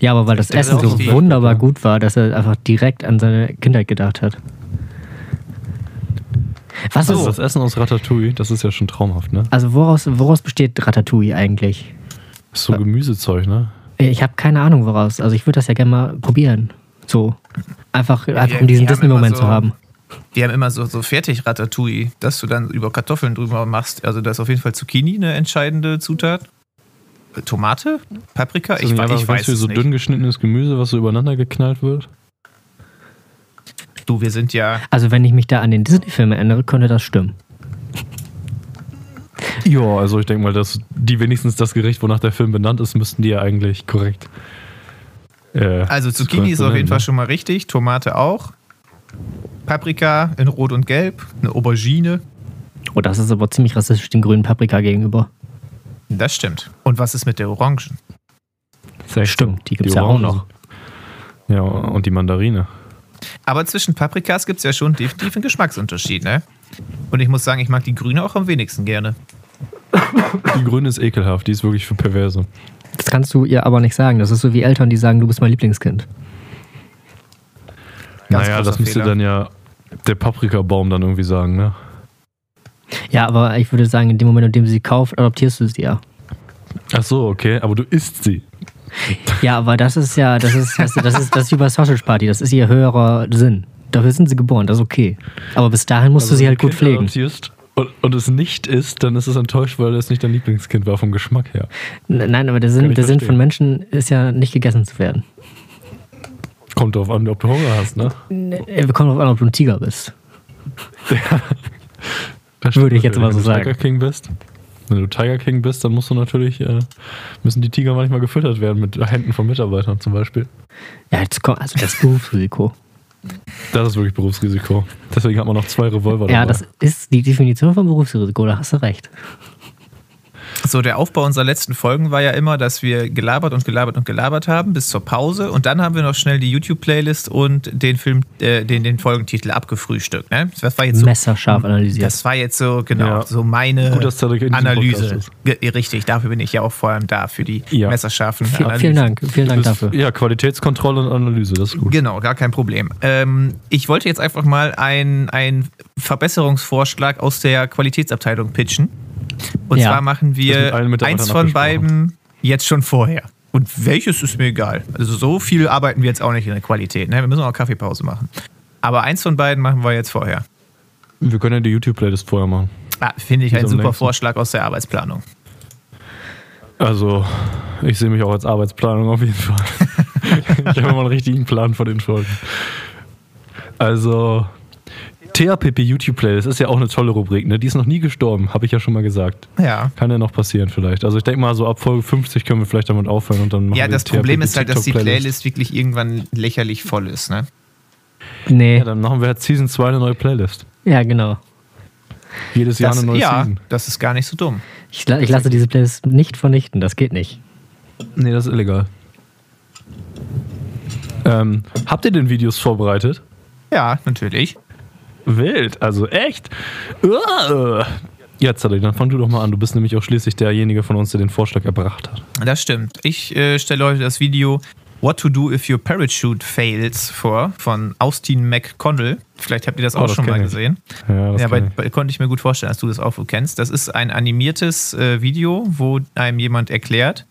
Ja, aber weil das Der Essen so wunderbar gut war, dass er einfach direkt an seine Kindheit gedacht hat. Was Also ist, das Essen aus Ratatouille, das ist ja schon traumhaft, ne? also woraus, woraus besteht Ratatouille eigentlich? Ist so Gemüsezeug, ne? Ich habe keine Ahnung woraus. Also ich würde das ja gerne mal probieren. So. Einfach, einfach wir- um diesen haben Disney-Moment so- zu haben. Die haben immer so, so fertig Ratatouille, dass du dann über Kartoffeln drüber machst. Also da ist auf jeden Fall Zucchini eine entscheidende Zutat. Äh, Tomate? Paprika? Ist Ich, einfach ich ganz weiß es so nicht. dünn geschnittenes Gemüse, was so übereinander geknallt wird? Du, wir sind ja... Also wenn ich mich da an den Disney-Film erinnere, könnte das stimmen. Ja, also ich denke mal, dass die wenigstens das Gericht, wonach der Film benannt ist, müssten die ja eigentlich korrekt. Äh, Also Zucchini ist auf jeden Fall schon mal richtig, Tomate auch. Paprika in Rot und Gelb, eine Aubergine. Oh, das ist aber ziemlich rassistisch den grünen Paprika gegenüber. Das stimmt. Und was ist mit der Orangen? Stimmt, die gibt's ja auch noch. Ja, und die Mandarine. Aber zwischen Paprikas gibt es ja schon definitiv einen Geschmacksunterschied, ne? Und ich muss sagen, ich mag die grüne auch am wenigsten gerne. Die grüne ist ekelhaft, die ist wirklich für Perverse. Das kannst du ihr aber nicht sagen. Das ist so wie Eltern, die sagen, du bist mein Lieblingskind. Ganz naja, das müsste Fehler. dann ja der Paprikabaum dann irgendwie sagen, ne? Ja, aber ich würde sagen, in dem Moment, in dem du sie kauft, adoptierst du sie ja. Ach so, okay, aber du isst sie. Ja, aber das ist ja, das ist, das ist, das ist, das ist wie bei Sausage Party. Das ist ihr höherer Sinn. Dafür sind sie geboren, das ist okay. Aber bis dahin musst du sie halt gut Kind pflegen. adoptierst und, und es nicht ist, dann ist es enttäuscht, weil es nicht dein Lieblingskind war vom Geschmack her. Nein, aber der Sinn, der Sinn von Menschen ist ja nicht gegessen zu werden. Kommt drauf an, ob du Hunger hast, ne? Äh, Kommt drauf an, ob du ein Tiger bist. Das Würde ich jetzt mal so Wenn du sagen. Tiger King bist. Wenn du Tiger King bist, dann musst du natürlich, äh, müssen die Tiger manchmal gefüttert werden mit Händen von Mitarbeitern zum Beispiel. Ja, jetzt kommt, also das Berufsrisiko. Das ist wirklich Berufsrisiko. Deswegen hat man noch zwei Revolver dabei. Ja, das ist die Definition von Berufsrisiko, da hast du recht. So, der Aufbau unserer letzten Folgen war ja immer, dass wir gelabert und gelabert und gelabert haben bis zur Pause und dann haben wir noch schnell die YouTube-Playlist und den Film, äh, den, den Folgentitel abgefrühstückt. Ne? Das war jetzt so, Messerscharf analysiert. das war jetzt so, genau, Ja. so meine Gut, Analyse. Richtig, dafür bin ich ja auch vor allem da, für die Ja. messerscharfen Vi- Analysen. vielen Dank, vielen Dank dafür. Ja, Qualitätskontrolle und Analyse, das ist gut. Genau, gar kein Problem. Ähm, ich wollte jetzt einfach mal einen Verbesserungsvorschlag aus der Qualitätsabteilung pitchen. Und Ja. zwar machen wir eins von beiden jetzt schon vorher. Und welches ist mir egal. Also so viel arbeiten wir jetzt auch nicht in der Qualität. Ne? Wir müssen auch Kaffeepause machen. Aber eins von beiden machen wir jetzt vorher. Wir können ja die YouTube-Playlist vorher machen. Ah, Finde ich ein super längsten. Vorschlag aus der Arbeitsplanung. Also, ich sehe mich auch als Arbeitsplanung auf jeden Fall. ich habe immer einen richtigen Plan vor den Folgen. Also, THPP YouTube Playlist ist ja auch eine tolle Rubrik, ne? Die ist noch nie gestorben, habe ich ja schon mal gesagt. Ja. Kann ja noch passieren vielleicht. Also ich denke mal, so ab Folge 50 können wir vielleicht damit aufhören und dann machen Ja, wir das Problem ist halt, dass die. Playlist wirklich irgendwann lächerlich voll ist. Ne? Nee, Ja, dann machen wir halt Season 2 eine neue Playlist. ja, genau. Jedes Jahr Das, eine neue ja, Season. das ist gar nicht so dumm. Ich, ich lasse diese Playlist nicht vernichten, das geht nicht. Nee, das ist illegal. Ähm, habt ihr denn Videos vorbereitet? Ja, natürlich. Wild, also echt. Uah. Ja, Zadek, dann fang du doch mal an. Du bist nämlich auch schließlich derjenige von uns, der den Vorschlag erbracht hat. Das stimmt. Ich äh, stelle heute das Video What to Do if your parachute fails vor von Austin McConnell. Vielleicht habt ihr das Oh, auch das schon mal ich. gesehen. Ja, das Ja, bei, ich. bei, konnte ich mir gut vorstellen, dass du das auch kennst. Das ist ein animiertes äh, Video, wo einem jemand erklärt.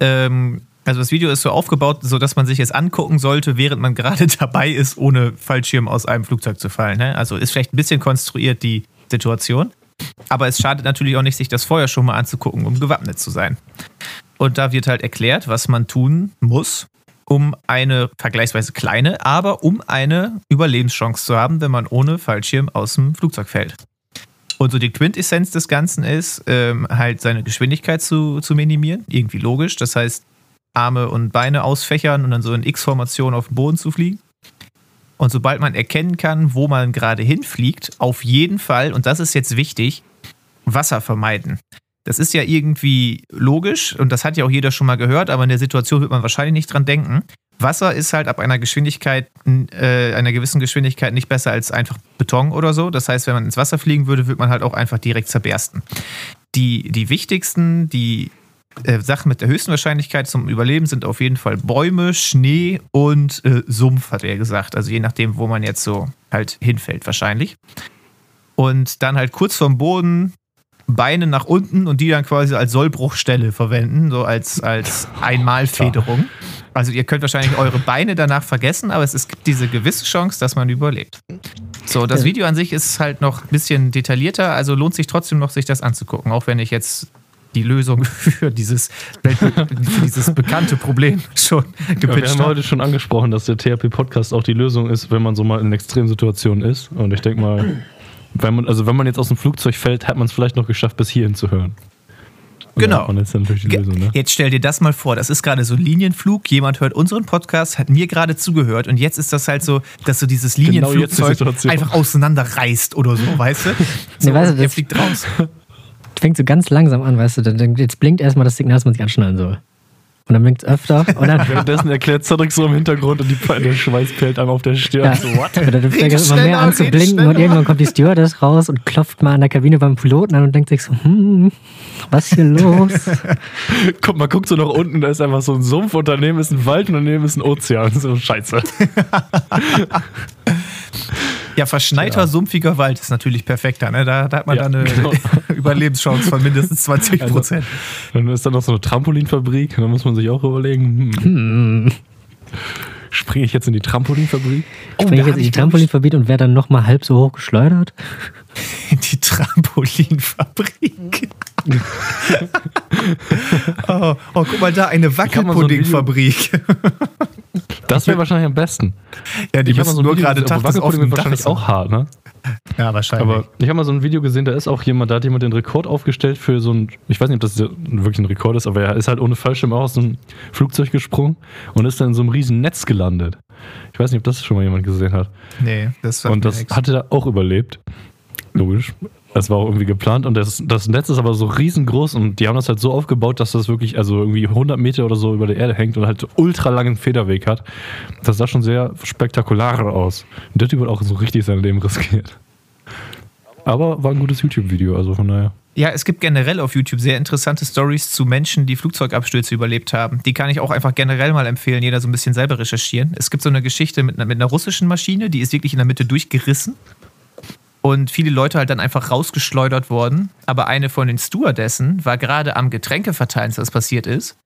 Ähm, also das Video ist so aufgebaut, so dass man sich es angucken sollte, während man gerade dabei ist, ohne Fallschirm aus einem Flugzeug zu fallen. Ne? Also ist vielleicht ein bisschen konstruiert die Situation. Aber es schadet natürlich auch nicht, sich das vorher schon mal anzugucken, um gewappnet zu sein. Und da wird halt erklärt, was man tun muss, um eine vergleichsweise kleine, aber um eine Überlebenschance zu haben, wenn man ohne Fallschirm aus dem Flugzeug fällt. Und so die Quintessenz des Ganzen ist, ähm, halt seine Geschwindigkeit zu, zu minimieren. Irgendwie logisch. Das heißt, Arme und Beine ausfächern und dann so in X-Formation auf den Boden zu fliegen. Und sobald man erkennen kann, wo man gerade hinfliegt, auf jeden Fall, und das ist jetzt wichtig, Wasser vermeiden. Das ist ja irgendwie logisch und das hat ja auch jeder schon mal gehört, aber in der Situation wird man wahrscheinlich nicht dran denken. Wasser ist halt ab einer Geschwindigkeit, äh, einer gewissen Geschwindigkeit nicht besser als einfach Beton oder so. Das heißt, wenn man ins Wasser fliegen würde, würde man halt auch einfach direkt zerbersten. Die, die wichtigsten, die äh, Sachen mit der höchsten Wahrscheinlichkeit zum Überleben sind auf jeden Fall Bäume, Schnee und äh, Sumpf, hat er gesagt. Also je nachdem, wo man jetzt so halt hinfällt, wahrscheinlich. Und dann halt kurz vorm Boden Beine nach unten und die dann quasi als Sollbruchstelle verwenden, so als, als Einmalfederung. Also ihr könnt wahrscheinlich eure Beine danach vergessen, aber es, es gibt diese gewisse Chance, dass man überlebt. So, das Video an sich ist halt noch ein bisschen detaillierter, also lohnt sich trotzdem noch, sich das anzugucken, auch wenn ich jetzt die Lösung für dieses, für dieses bekannte Problem schon Ja, wir gepitcht haben habe. heute schon angesprochen, dass der THP-Podcast auch die Lösung ist, wenn man so mal in Extremsituationen ist. Und ich denke mal, wenn man, also wenn man jetzt aus dem Flugzeug fällt, hat man es vielleicht noch geschafft, bis hierhin zu hören. Genau. man jetzt natürlich die Ge- Lösung, ne? Jetzt stell dir das mal vor, das ist gerade so ein Linienflug, jemand hört unseren Podcast, hat mir gerade zugehört und jetzt ist das halt so, dass so dieses Genau Linienflugzeug Situation. einfach auseinanderreißt oder so, weißt du? So, Nee, weißt du, er das- fliegt raus. Fängt so ganz langsam an, weißt du, dann, dann jetzt blinkt erstmal das Signal, dass man sich anschnallen soll. Und dann blinkt es öfter und dann. Währenddessen erklärt Cedric so im Hintergrund und die, der Schweiß perlt einem auf der Stirn. Ja, So, what? und dann fängt es immer mehr an zu blinken schneller. und irgendwann kommt die Stewardess raus und klopft mal an der Kabine beim Piloten an und denkt sich so, hm, was ist hier los? Guck, man guckt so nach unten, da ist einfach so ein Sumpf und daneben ist ein Wald und daneben ist ein Ozean. So scheiße. Ja, verschneiter, sumpfiger Wald ist natürlich perfekter. Ne? Da, da hat man Ja, dann eine genau. Überlebenschance von mindestens 20 Prozent. Dann ist da noch so eine Trampolinfabrik, da muss man sich auch überlegen, hm, Hm. Springe ich jetzt in die Trampolinfabrik? Springe ich jetzt in die Trampolinfabrik und werde dann nochmal halb so hoch geschleudert? Die Trampolinfabrik. oh, oh, guck mal da, eine mal so Wackelpuddingfabrik. Das wäre wahrscheinlich am besten. ja, die Ich müssen so nur Video gerade Tag des Wackelpudding offenen wahrscheinlich auch hart, ne? Ja, wahrscheinlich. Aber ich habe mal so ein Video gesehen, da ist auch jemand, da hat jemand den Rekord aufgestellt für so ein, ich weiß nicht, ob das wirklich ein Rekord ist, aber er ist halt ohne Fallschirm auch aus einem Flugzeug gesprungen und ist dann in so einem riesen Netz gelandet. Ich weiß nicht, ob das schon mal jemand gesehen hat. nee, das war Und das hatte er auch überlebt. Logisch. Das war auch irgendwie geplant und das, das Netz ist aber so riesengroß und die haben das halt so aufgebaut, dass das wirklich also irgendwie 100 Meter oder so über der Erde hängt und halt ultra langen Federweg hat. Das sah schon sehr spektakular aus. Und der Typ hat auch so richtig sein Leben riskiert. Aber war ein gutes YouTube-Video, also von daher. Ja, es gibt generell auf YouTube sehr interessante Stories zu Menschen, die Flugzeugabstürze überlebt haben. Die kann ich auch einfach generell mal empfehlen, jeder so ein bisschen selber recherchieren. Es gibt so eine Geschichte mit einer, mit einer russischen Maschine, die ist wirklich in der Mitte durchgerissen. Und viele Leute halt dann einfach rausgeschleudert worden. Aber eine von den Stewardessen war gerade am Getränke verteilen, als das passiert ist.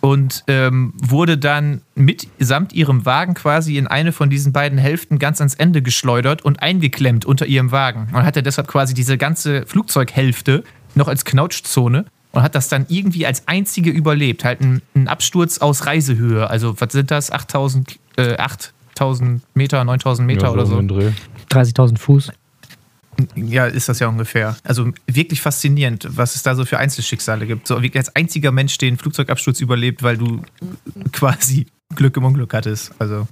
Und ähm, wurde dann mitsamt ihrem Wagen quasi in eine von diesen beiden Hälften ganz ans Ende geschleudert und eingeklemmt unter ihrem Wagen. Und hatte deshalb quasi diese ganze Flugzeughälfte noch als Knautschzone und hat das dann irgendwie als einzige überlebt. Halt ein, ein Absturz aus Reisehöhe. Also, was sind das? 8000, äh, 8000 Meter, 9000 Meter Ja, oder so. den Dreh. 30.000 Fuß. Ja, ist das ja ungefähr. Also wirklich faszinierend, was es da so für Einzelschicksale gibt. So wirklich als einziger Mensch den Flugzeugabsturz überlebt, weil du quasi Glück im Unglück hattest. Also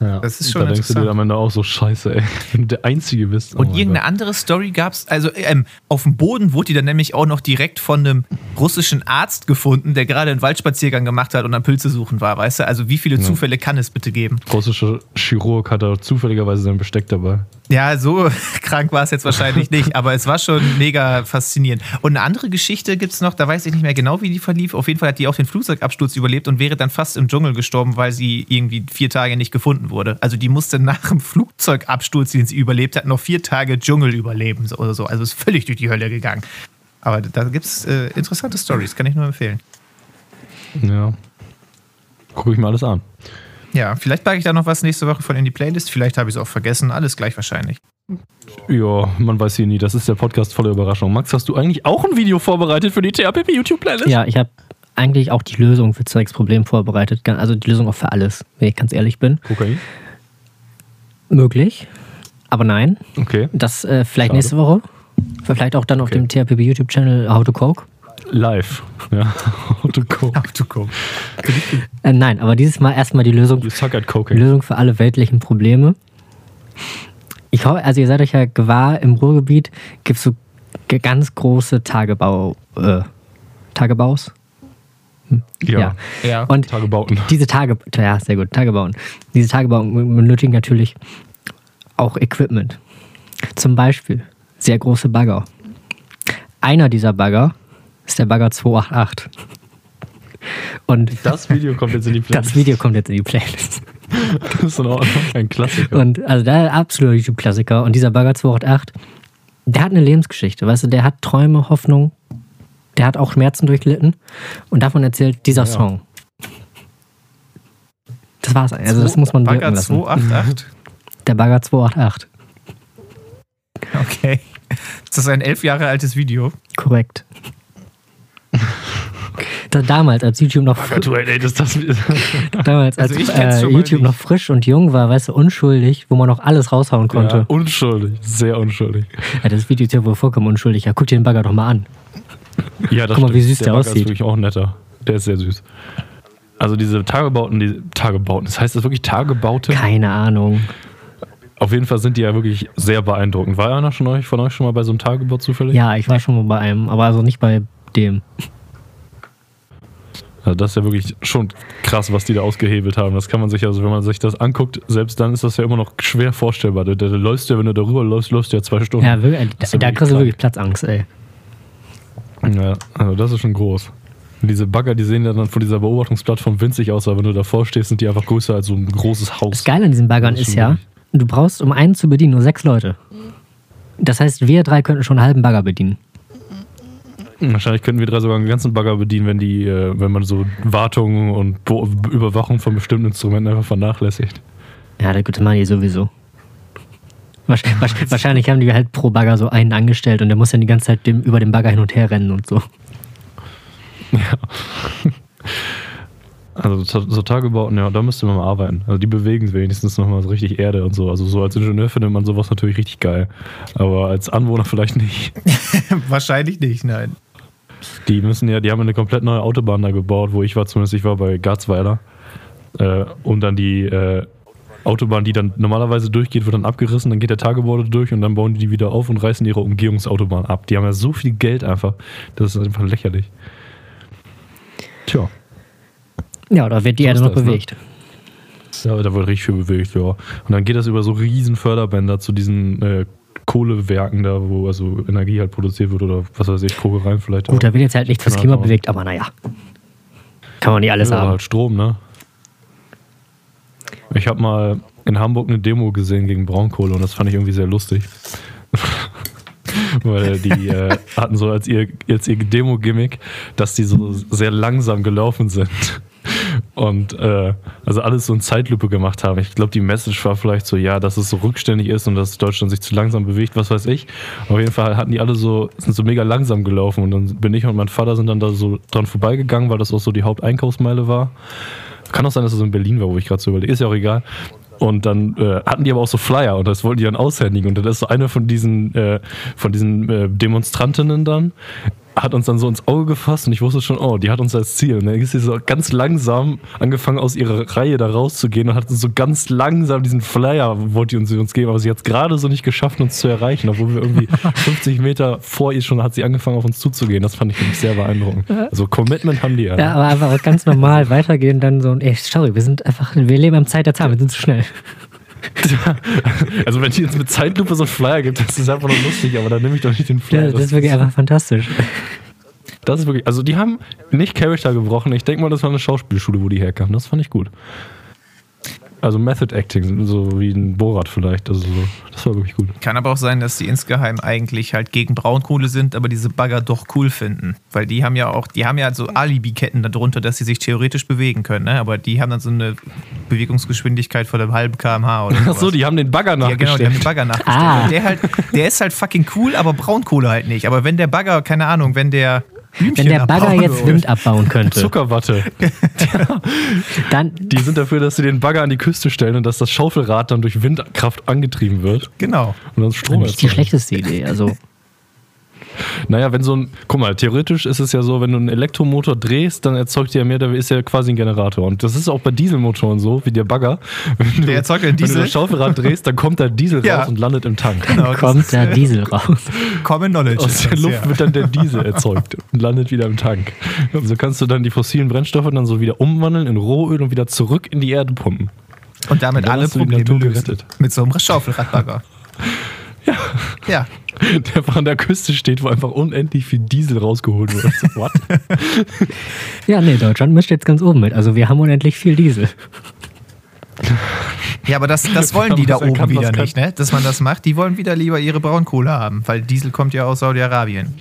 Ja. Das ist schon Da denkst du dir am Ende auch so scheiße, ey. Wenn du der Einzige bist. Oh und irgendeine Gott. andere Story gab es, also ähm, auf dem Boden wurde die dann nämlich auch noch direkt von einem russischen Arzt gefunden, der gerade einen Waldspaziergang gemacht hat und am Pilze suchen war, weißt du? Also wie viele Zufälle kann es bitte geben? russischer Chirurg hat da zufälligerweise sein Besteck dabei. Ja, so krank war es jetzt wahrscheinlich nicht, aber es war schon mega faszinierend. Und eine andere Geschichte gibt es noch, da weiß ich nicht mehr genau, wie die verlief. Auf jeden Fall hat die auch den Flugzeugabsturz überlebt und wäre dann fast im Dschungel gestorben, weil sie irgendwie vier Tage nicht gefunden wurde. Also die musste nach dem Flugzeugabsturz, den sie überlebt hat, noch vier Tage Dschungel überleben oder so. Also ist völlig durch die Hölle gegangen. Aber da gibt es äh, interessante Stories, kann ich nur empfehlen. Ja. Gucke ich mir alles an. Ja, vielleicht packe ich da noch was nächste Woche von in die Playlist. Vielleicht habe ich es auch vergessen. Alles gleich wahrscheinlich. Ja, man weiß hier nie. Das ist der Podcast voller Überraschung. Max, hast du eigentlich auch ein Video vorbereitet für die THPP YouTube-Playlist? Ja, ich habe eigentlich auch die Lösung für Zwecks Problem vorbereitet. Also die Lösung auch für alles, wenn ich ganz ehrlich bin. Kokain? Möglich, aber nein. Okay. Das äh, vielleicht Schade. nächste Woche. Vielleicht auch dann auf Okay. dem THPP YouTube-Channel How to Coke. Live. Ja. Auto Coke. Äh, nein, aber dieses Mal erstmal die Lösung You suck at Die cocaine. Lösung für alle weltlichen Probleme. Ich hoffe, also ihr seid euch ja gewahr, im Ruhrgebiet gibt es so ganz große Tagebau, äh, Tagebaus. Ja. Ja. Und Tagebauten. diese Tage, ja, sehr gut, Tagebauen. Diese Tagebauen benötigen natürlich auch Equipment. Zum Beispiel sehr große Bagger. Einer dieser Bagger ist der Bagger 288. Und Das Video kommt jetzt in die Playlist. das Video kommt jetzt in die Playlist. Das ist in Ordnung. Ein Klassiker. Und also der absolute YouTube-Klassiker. Und dieser Bagger 288, der hat eine Lebensgeschichte, weißt du, der hat Träume, Hoffnung, der hat auch Schmerzen durchlitten. Und davon erzählt dieser Ja. Song. Das war's. Also das muss man wirken Bagger lassen. 288. Der Bagger 288. Okay. Ist das ein elf Jahre altes Video? Korrekt. Da, damals, als YouTube noch, fr- Ey, das, das, damals, als Also kenn's äh, YouTube nicht. noch frisch und jung war, weißt du, unschuldig, wo man noch alles raushauen ja, konnte. unschuldig. Sehr unschuldig. Ja, das Video ist ja wohl vollkommen unschuldig. Ja, guck dir den Bagger doch mal an. Ja, das Guck mal, stimmt. wie süß der Bagger aussieht. ist wirklich auch netter. Der ist sehr süß. Also diese Tagebauten, die Tagebauten, das heißt das wirklich Tagebaute? Keine Ahnung. Auf jeden Fall sind die ja wirklich sehr beeindruckend. War einer von euch, von euch schon mal bei so einem Tagebau zufällig? Ja, ich war schon mal bei einem, aber also nicht bei dem. Also das ist ja wirklich schon krass, was die da ausgehebelt haben. Das kann man sich, also wenn man sich das anguckt, selbst dann ist das ja immer noch schwer vorstellbar. Da, da läufst du ja, wenn du darüber läufst, läufst du ja zwei Stunden. Ja, wirklich, Das da, ist ja da wirklich kriegst du wirklich Platzangst, ey. Ja, also das ist schon groß. Und diese Bagger, die sehen ja dann von dieser Beobachtungsplattform winzig aus, aber wenn du davor stehst, sind die einfach größer als so ein großes Haus. Das Geile an diesen Baggern ist ja, du brauchst, um einen zu bedienen, nur sechs Leute. Das heißt, wir drei könnten schon einen halben Bagger bedienen. Wahrscheinlich könnten wir drei sogar einen ganzen Bagger bedienen, wenn die, äh, wenn man so Wartung und Be Überwachung von bestimmten Instrumenten einfach vernachlässigt. Ja, der gute Mann hier sowieso. Wahrscheinlich, haben die halt pro Bagger so einen angestellt und der muss dann die ganze Zeit dem, über den Bagger hin und her rennen und so. Ja. Also so so Tagebauten, ja, da müsste man mal arbeiten. Also die bewegen wenigstens nochmal so richtig Erde und so. Also so als Ingenieur findet man sowas natürlich richtig geil. Aber als Anwohner vielleicht nicht. Wahrscheinlich nicht, nein. Die müssen ja, die haben eine komplett neue Autobahn da gebaut, wo ich war, zumindest ich war bei Garzweiler. Äh, und dann die äh, Autobahn, die dann normalerweise durchgeht, wird dann abgerissen, dann geht der Tagebau da durch und dann bauen die die wieder auf und reißen ihre Umgehungsautobahn ab. Die haben ja so viel Geld einfach. Das ist einfach lächerlich. Tja. Ja, da wird die So Erde noch das, ne? bewegt. Ja, da wird richtig viel bewegt, ja. Und dann geht das über so riesen Förderbänder zu diesen äh, Kohlewerken da, wo also Energie halt produziert wird oder was weiß ich, Kokereien vielleicht. Gut, da wird jetzt halt nichts fürs Klima bewegt, aber naja. Kann man nicht alles ja, haben. halt Strom, ne? Ich habe mal in Hamburg eine Demo gesehen gegen Braunkohle und das fand ich irgendwie sehr lustig. Weil die äh, hatten so als ihr, als ihr Demo-Gimmick, dass die so sehr langsam gelaufen sind. Und äh, also alles so in Zeitlupe gemacht haben. Ich glaube, die Message war vielleicht so, ja, dass es so rückständig ist und dass Deutschland sich zu langsam bewegt, was weiß ich. Auf jeden Fall hatten die alle so, sind so mega langsam gelaufen und dann bin ich und mein Vater sind dann da so dran vorbeigegangen, weil das auch so die Haupteinkaufsmeile war. Kann auch sein, dass es in Berlin war, wo ich gerade so überlege. Ist ja auch egal. Und dann äh, hatten die aber auch so Flyer und das wollten die dann aushändigen. Und dann ist so eine von diesen, äh, von diesen äh, Demonstrantinnen dann, hat uns dann so ins Auge gefasst und ich wusste schon, oh, die hat uns als Ziel. Und dann ist sie so ganz langsam angefangen, aus ihrer Reihe da rauszugehen und hat so ganz langsam diesen Flyer, wollte uns, uns geben, aber sie hat es gerade so nicht geschafft, uns zu erreichen, obwohl wir irgendwie 50 Meter vor ihr schon hat sie angefangen, auf uns zuzugehen. Das fand ich nämlich sehr beaandruckend. Also Commitment haben die ja. Ja, aber einfach ganz normal weitergehen, dann so, ey, sorry, wir sind einfach, wir leben am Zeit der Zahl, wir sind zu schnell. Also wenn die jetzt mit Zeitlupe so einen Flyer gibt, das ist einfach nur lustig, aber dann nehme ich doch nicht den Flyer. Ja, das ist wirklich einfach fantastisch. Das ist wirklich, also die haben nicht Charakter gebrochen. Ich denke mal, das war eine Schauspielschule, wo die herkamen. Das fand ich gut. Also Method Acting, so wie ein Borat vielleicht. Also so, das war wirklich gut. Kann aber auch sein, dass die insgeheim eigentlich halt gegen Braunkohle sind, aber diese Bagger doch cool finden. Weil die haben ja auch, die haben ja so Alibi-Ketten darunter, dass sie sich theoretisch bewegen können, ne? Aber die haben dann so eine Bewegungsgeschwindigkeit von einem halben kmh oder Ach so, sowas. die haben den Bagger Ja, genau, die nachgestellt. haben den Bagger nachgestellt. Ah. Der, halt, der ist halt fucking cool, aber Braunkohle halt nicht. Aber wenn der Bagger, keine Ahnung, wenn der Blümchen Wenn der Bagger abbauen jetzt Wind abbauen könnte, Zuckerwatte. dann, Die sind dafür, dass sie den Bagger an die Küste stellen und dass das Schaufelrad dann durch Windkraft angetrieben wird Genau. und dann Strom nicht die schlechteste Idee. Also, Naja, wenn so ein, guck mal, theoretisch ist es ja so, wenn du einen Elektromotor drehst, dann erzeugt der ja mehr, der ist ja quasi ein Generator. Und das ist auch bei Dieselmotoren so, wie der Bagger. Wenn du, Der erzeugt einen Wenn du Diesel? das Schaufelrad drehst, dann kommt der Diesel Ja. raus und landet im Tank. genau kommt äh, Diesel raus. Common Knowledge. Aus der das, Luft ja. wird dann der Diesel erzeugt und landet wieder im Tank. Und so kannst du dann die fossilen Brennstoffe dann so wieder umwandeln in Rohöl und wieder zurück in die Erde pumpen. Und damit Und alle Probleme gerettet. Mit so einem Schaufelradbagger. Ja. Ja. Der einfach an der Küste steht, wo einfach unendlich viel Diesel rausgeholt wird. So, What? Ja, nee, Deutschland mischt jetzt ganz oben mit. Also wir haben unendlich viel Diesel. Ja, aber das, das wollen die da oben was wieder kann- nicht, ne? Dass man das macht. Die wollen wieder lieber ihre Braunkohle haben, weil Diesel kommt ja aus Saudi-Arabien.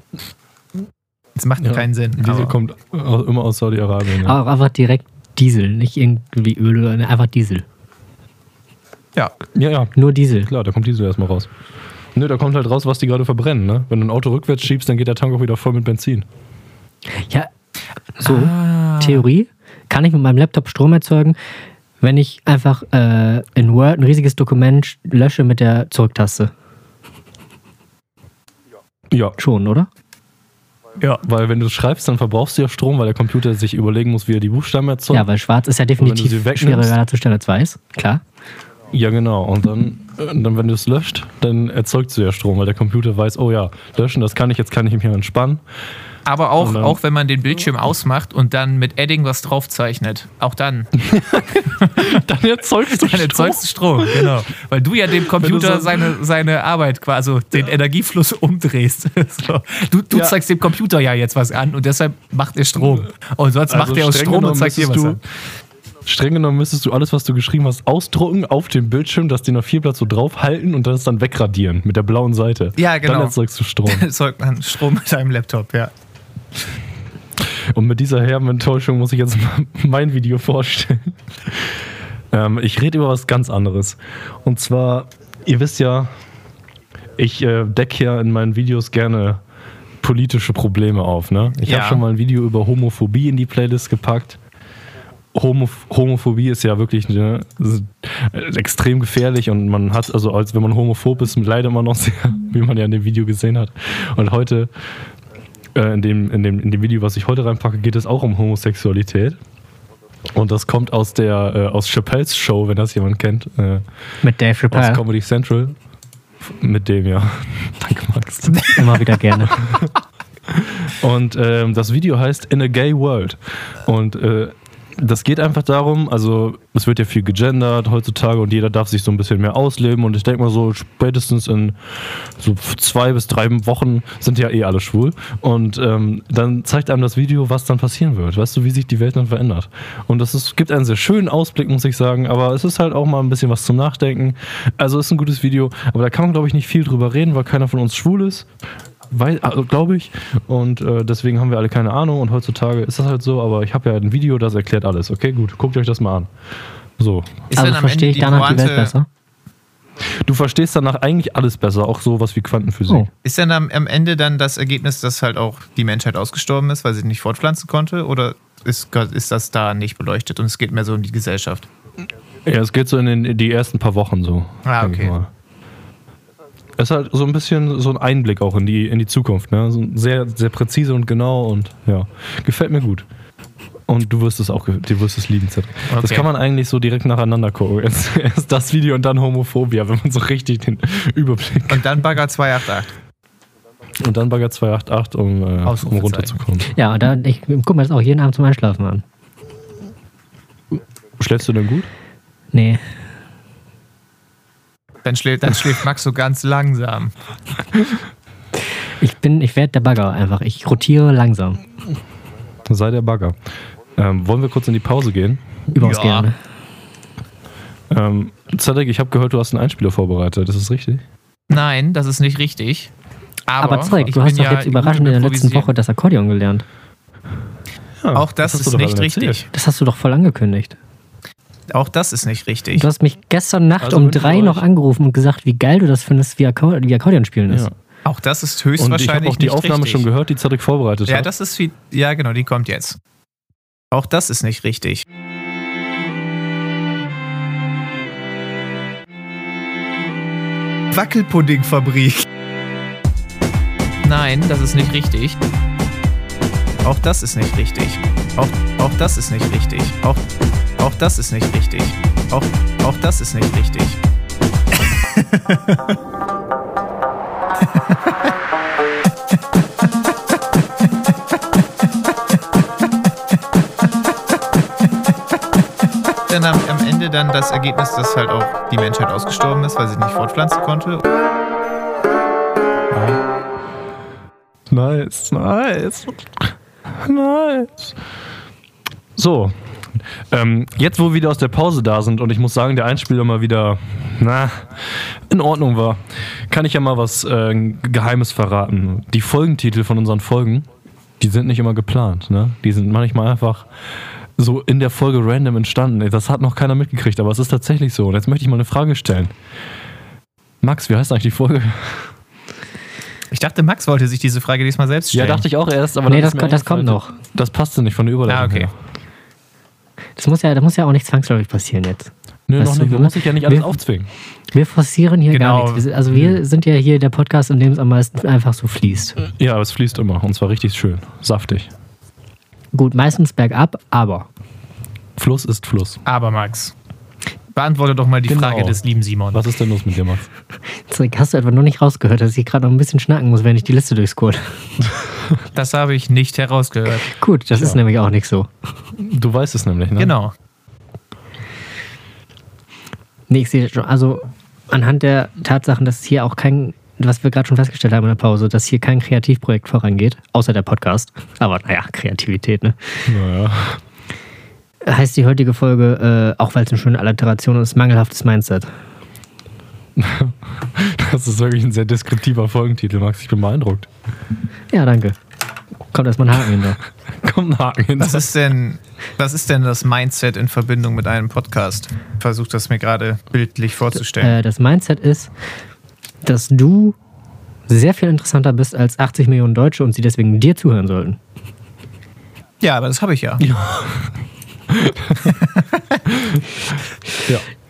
Das macht keinen Sinn. Diesel aber- kommt aus, immer aus Saudi-Arabien. Ja. Aber einfach direkt Diesel, nicht irgendwie Öl oder ne, einfach Diesel. Ja. ja, ja, Nur Diesel. klar, da kommt Diesel erstmal raus. Nö, da kommt halt raus, was die gerade verbrennen. Ne? Wenn du ein Auto rückwärts schiebst, dann geht der Tank auch wieder voll mit Benzin. Ja, so, Ah. Theorie. Kann ich mit meinem Laptop Strom erzeugen, wenn ich einfach äh, in Word ein riesiges Dokument lösche mit der Zurücktaste? Ja, Schon, oder? Ja. weil wenn du schreibst, dann verbrauchst du ja Strom, weil der Computer sich überlegen muss, wie er die Buchstaben erzeugt. Ja, weil schwarz ist ja definitiv schwieriger darzustellen als weiß. Klar. Ja, genau. Und dann, äh, dann wenn du es löscht, dann erzeugst du ja Strom, weil der Computer weiß, oh ja, löschen, das kann ich, jetzt kann ich mich hier entspannen. Aber auch, dann- auch wenn man den Bildschirm ausmacht und dann mit Edding was draufzeichnet. Auch dann. Dann erzeugst du Dann erzeugst du Strom, genau. Weil du ja dem Computer so- seine, seine Arbeit quasi, also den Energiefluss umdrehst. So. Du, du Ja. zeigst dem Computer ja jetzt was an und deshalb macht er Strom. Und sonst Also macht er aus Strom und zeigt dir was müsstest an. Streng genommen müsstest du alles, was du geschrieben hast, ausdrucken auf dem Bildschirm, das den A4-Blatt so draufhalten und das dann wegradieren mit der blauen Seite. Ja, genau. Dann erzeugst du Strom. Erzeugt man Strom mit deinem Laptop, ja. Und mit dieser herben Enttäuschung muss ich jetzt mal mein Video vorstellen. Ähm, ich rede über was ganz anderes. Und zwar, ihr wisst ja, ich äh, decke ja in meinen Videos gerne politische Probleme auf. Ne? Ich Ja. habe schon mal ein Video über Homophobie in die Playlist gepackt. Homo Homophobie ist ja wirklich ne, ist extrem gefährlich und man hat, also als wenn man homophob ist, leidet man noch sehr, wie man ja in dem Video gesehen hat. Und heute, äh, in, dem, in, dem, in dem Video, was ich heute reinpacke, geht es auch um Homosexualität. Und das kommt aus der äh, aus Chappelle's Show, wenn das jemand kennt, äh, Mit Dave aus Chappelle. Comedy Central. Mit dem, ja. Danke, Max. Immer wieder gerne. Und ähm, das Video heißt In a Gay World. Und äh, das geht einfach darum, also es wird ja viel gegendert heutzutage und jeder darf sich so ein bisschen mehr ausleben. Und ich denke mal so, spätestens in so zwei bis drei Wochen sind ja eh alle schwul. Und ähm, dann zeigt einem das Video, was dann passieren wird. Weißt du, wie sich die Welt dann verändert. Und das ist, gibt einen sehr schönen Ausblick, muss ich sagen. Aber es ist halt auch mal ein bisschen was zum Nachdenken. Also ist ein gutes Video. Aber da kann man, glaube ich, nicht viel drüber reden, weil keiner von uns schwul ist glaube ich. Und äh, deswegen haben wir alle keine Ahnung. Und heutzutage ist das halt so. Aber ich habe ja ein Video, das erklärt alles. Okay, gut. Guckt euch das mal an. So. Ist also verstehe ich Ende danach die Welt besser? Du verstehst danach eigentlich alles besser. Auch sowas wie Quantenphysik. Oh. Ist denn am, am Ende dann das Ergebnis, dass halt auch die Menschheit ausgestorben ist, weil sie nicht fortpflanzen konnte? Oder ist, ist das da nicht beleuchtet und es geht mehr so um die Gesellschaft? Ja, es geht so in den, die ersten paar Wochen so. Ah, okay. Es ist halt so ein bisschen so ein Einblick auch in die, in die Zukunft. Ne? So sehr, sehr präzise und genau und ja, gefällt mir gut. Und du wirst es auch, du wirst es lieben, Cedric. Das Okay. kann man eigentlich so direkt nacheinander gucken. Erst, erst das Video und dann Homophobia, wenn man so richtig den Überblick. Und dann Bagger 288. Und dann Bagger 288, um, äh, um runterzukommen. Ja, da, ich guck mir das auch jeden Abend zum Einschlafen an. Schläfst du denn gut? Nee. Dann schläft, dann schläft Max so ganz langsam. Ich bin, ich werde der Bagger einfach. Ich rotiere langsam. Sei der Bagger. Ähm, wollen wir kurz in die Pause gehen? Überaus Ja. gerne. Ähm, Cedric, ich habe gehört, du hast einen Einspieler vorbereitet. Das ist richtig? Nein, das ist nicht richtig. Aber, Aber Zeug, ich du hast doch ja jetzt überraschend in der letzten. Woche das Akkordeon gelernt. Ja, Auch das hast ist nicht richtig. Das hast du doch voll angekündigt. Auch das ist nicht richtig. Du hast mich gestern Nacht Also um drei noch angerufen und gesagt, wie geil du das findest, wie, Akkor wie Akkordeon spielen ist. Ja. Auch das ist Und ich habe höchstwahrscheinlich auch die nicht Aufnahme richtig. schon gehört, die Cedric vorbereitet Ja, hat. das ist wie. Ja, genau, die kommt jetzt. Auch das ist nicht richtig. Wackelpuddingfabrik. Nein, das ist nicht richtig. Auch das ist nicht richtig. Auch, auch das ist nicht richtig. Auch, auch das ist nicht richtig. Auch, auch das ist nicht richtig. Dann am, am Ende dann das Ergebnis, dass halt auch die Menschheit ausgestorben ist, weil sie nicht fortpflanzen konnte. Nice, nice. Nice. So. Ähm, jetzt, wo wir wieder aus der Pause da sind und ich muss sagen, der Einspieler mal wieder, na, in Ordnung war, kann ich ja mal was äh, Geheimes verraten. Die Folgentitel von unseren Folgen, die sind nicht immer geplant, ne? Die sind manchmal einfach so in der Folge random entstanden. Das hat noch keiner mitgekriegt, aber es ist tatsächlich so. Und jetzt möchte ich mal eine Frage stellen. Max, wie heißt eigentlich die Folge? Ich dachte, Max wollte sich diese Frage diesmal selbst stellen. Ja, dachte ich auch erst, aber Nee, das ist mir ko- das kommt noch. Das passte nicht von der Überleitung. Ah, okay. her. Das muss ja, das muss ja auch nicht zwangsläufig passieren jetzt. Nö, Weißt noch du, nicht. wir- Man muss sich ja nicht alles wir- aufzwingen. Wir forcieren hier gar Genau. nichts. Wir sind, also wir sind ja hier der Podcast, in dem es am meisten einfach so fließt. Ja, aber es fließt immer. Und zwar richtig schön. Saftig. Gut, meistens bergab, aber. Fluss ist Fluss. Aber Max, beantworte doch mal die Genau. Frage des lieben Simon. Was ist denn los mit dir, Max? Zeig, Hast du etwa noch nicht rausgehört, dass ich gerade noch ein bisschen schnacken muss, wenn ich die Liste durchscroll? Das habe ich nicht herausgehört. Gut, das ist nämlich auch nicht so. Du weißt es nämlich, ne? Genau. Nee, ich sehe schon, also anhand der Tatsachen, dass hier auch kein, was wir gerade schon festgestellt haben in der Pause, dass hier kein Kreativprojekt vorangeht, außer der Podcast. Aber naja, Kreativität, ne? Naja. Heißt die heutige Folge, äh, auch weil es eine schöne Alliteration ist, mangelhaftes Mindset. Das ist wirklich ein sehr deskriptiver Folgentitel, Max. Ich bin beeindruckt. Ja, danke. Kommt erstmal ein Haken hinter. Kommt ein Haken hinter. Was ist denn, was ist denn das Mindset in Verbindung mit einem Podcast? Versuch das mir gerade bildlich vorzustellen. Äh, das Mindset ist, dass du sehr viel interessanter bist als 80 Millionen Deutsche und sie deswegen dir zuhören sollten. ja, aber das habe ich ja. Ja.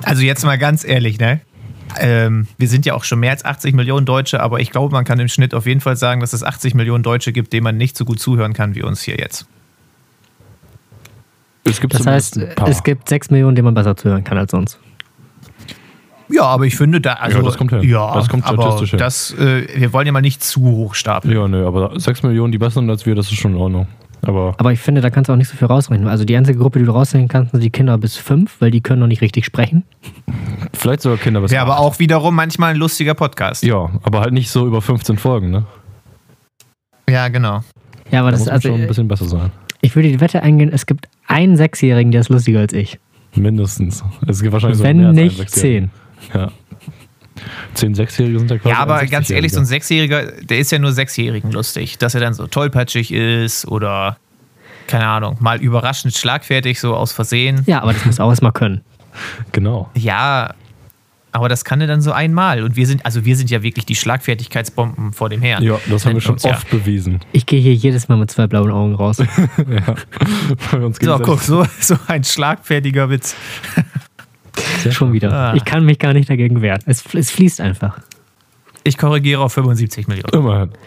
Also jetzt mal ganz ehrlich, ne? Ähm, wir sind ja auch schon mehr als 80 Millionen Deutsche, aber ich glaube, man kann im Schnitt auf jeden Fall sagen, dass es 80 Millionen Deutsche gibt, denen man nicht so gut zuhören kann wie uns hier jetzt. Es gibt Das heißt, es gibt 6 Millionen, denen man besser zuhören kann als uns. Ja, aber ich finde da, also, Ja, das kommt hin. Ja, Das kommt aber statistisch hin. das, äh, wir wollen ja mal nicht zu hoch stapeln. Ja, nö, aber 6 Millionen, die besser sind als wir, das ist schon in Ordnung. Aber Aber ich finde, da kannst du auch nicht so viel rausrechnen. Also die einzige Gruppe, die du rausrechnen kannst, sind die Kinder bis 5, weil die können noch nicht richtig sprechen. vielleicht sogar Kinder bis Wäre aber acht. auch wiederum manchmal ein lustiger Podcast. Ja, aber halt nicht so über 15 Folgen, ne? Ja, genau. Ja, aber Da das muss ist also, schon ein bisschen besser sein. ich würde die Wette eingehen, es gibt einen Sechsjährigen, der ist lustiger als ich. Mindestens. Es gibt wahrscheinlich Wenn als einen nicht zehn. Ja. Zehn Sechsjährige sind ja quasi Ja, aber ein ganz ehrlich, so ein 60-Jähriger. Sechsjähriger, der ist ja nur Sechsjährigen lustig. Dass er dann so tollpatschig ist oder, keine Ahnung, mal überraschend schlagfertig, so aus Versehen. Ja, aber das muss auch erstmal können. Genau. Ja, aber das kann er dann so einmal. Und wir sind, also wir sind ja wirklich die Schlagfertigkeitsbomben vor dem Herrn. Ja, das haben wir schon uns ja. oft bewiesen. Ich gehe hier jedes Mal mit zwei blauen Augen raus. ja. Bei uns So, guck, so, so ein schlagfertiger Witz. Schon wieder. Ah. Ich kann mich gar nicht dagegen wehren. Es, es fließt einfach. Ich korrigiere auf 75 Millionen. Immerhin.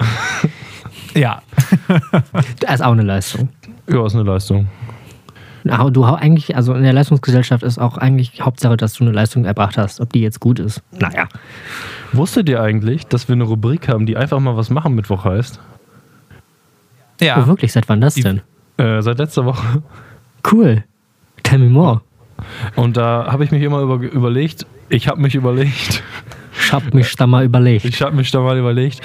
Ja. Das ist auch eine Leistung. Ja, ist eine Leistung. Aber du hau- eigentlich, also in der Leistungsgesellschaft ist auch eigentlich Hauptsache, dass du eine Leistung erbracht hast. Ob die jetzt gut ist. Naja. Wusstet ihr eigentlich, dass wir eine Rubrik haben, die einfach mal was machen Mittwoch heißt? Ja. Oh, wirklich? Seit wann das Die- denn? Äh, seit letzter Woche. Cool. Tell me more. Und da habe ich mich immer über, überlegt, ich habe mich überlegt, Ich hab mich da mal überlegt. ich habe mich da mal überlegt,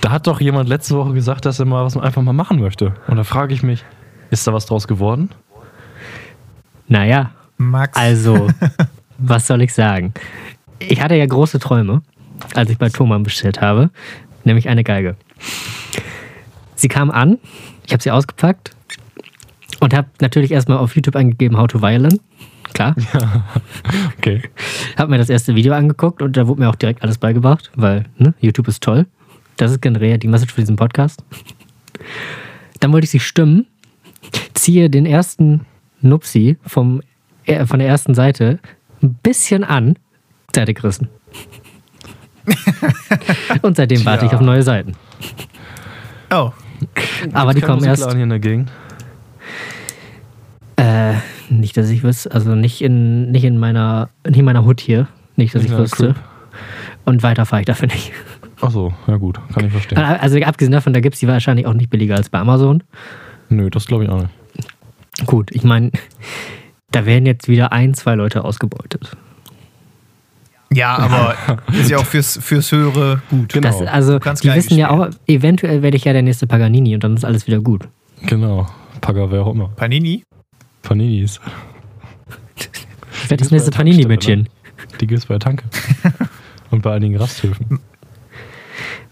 da hat doch jemand letzte Woche gesagt, dass er mal was einfach mal machen möchte. Und da frage ich mich, ist da was draus geworden? Naja, Max. also, was soll ich sagen? Ich hatte ja große Träume, als ich bei Thomann bestellt habe, nämlich eine Geige. Sie kam an, ich habe sie ausgepackt und habe natürlich erstmal auf YouTube eingegeben, How to Violin. Klar. Okay. Habe mir das erste Video angeguckt und da wurde mir auch direkt alles beigebracht, weil ne, YouTube ist toll. Das ist generell die Message für diesen Podcast. Dann wollte ich sie stimmen, ziehe den ersten Nupsi vom, äh, von der ersten Seite ein bisschen an, Seite gerissen. und seitdem warte ich Tja. auf neue Seiten. oh. Aber die Kein kommen erst. Hier in der Gegend. Äh, nicht, dass ich wüsste, also nicht in, nicht in meiner, nicht in meiner Hut hier. Nicht, dass ich in der wüsste. Und weiter fahre ich dafür nicht. Ach so, ja gut, kann ich verstehen. Also abgesehen davon, da gibt es die wahrscheinlich auch nicht billiger als bei Amazon. Nö, das glaube ich auch nicht. Gut, ich meine, da werden jetzt wieder ein, zwei Leute ausgebeutet. Ja, aber ist ja auch fürs, fürs Höhere gut. Genau. Das, also, die wissen ja auch, eventuell werde ich ja der nächste Paganini und dann ist alles wieder gut. Genau. Pagger, wer auch immer. Panini? Paninis. Ich werde das bei nächste Panini-Mädchen. Die gibt es bei der Tanke. Und bei einigen Rasthöfen.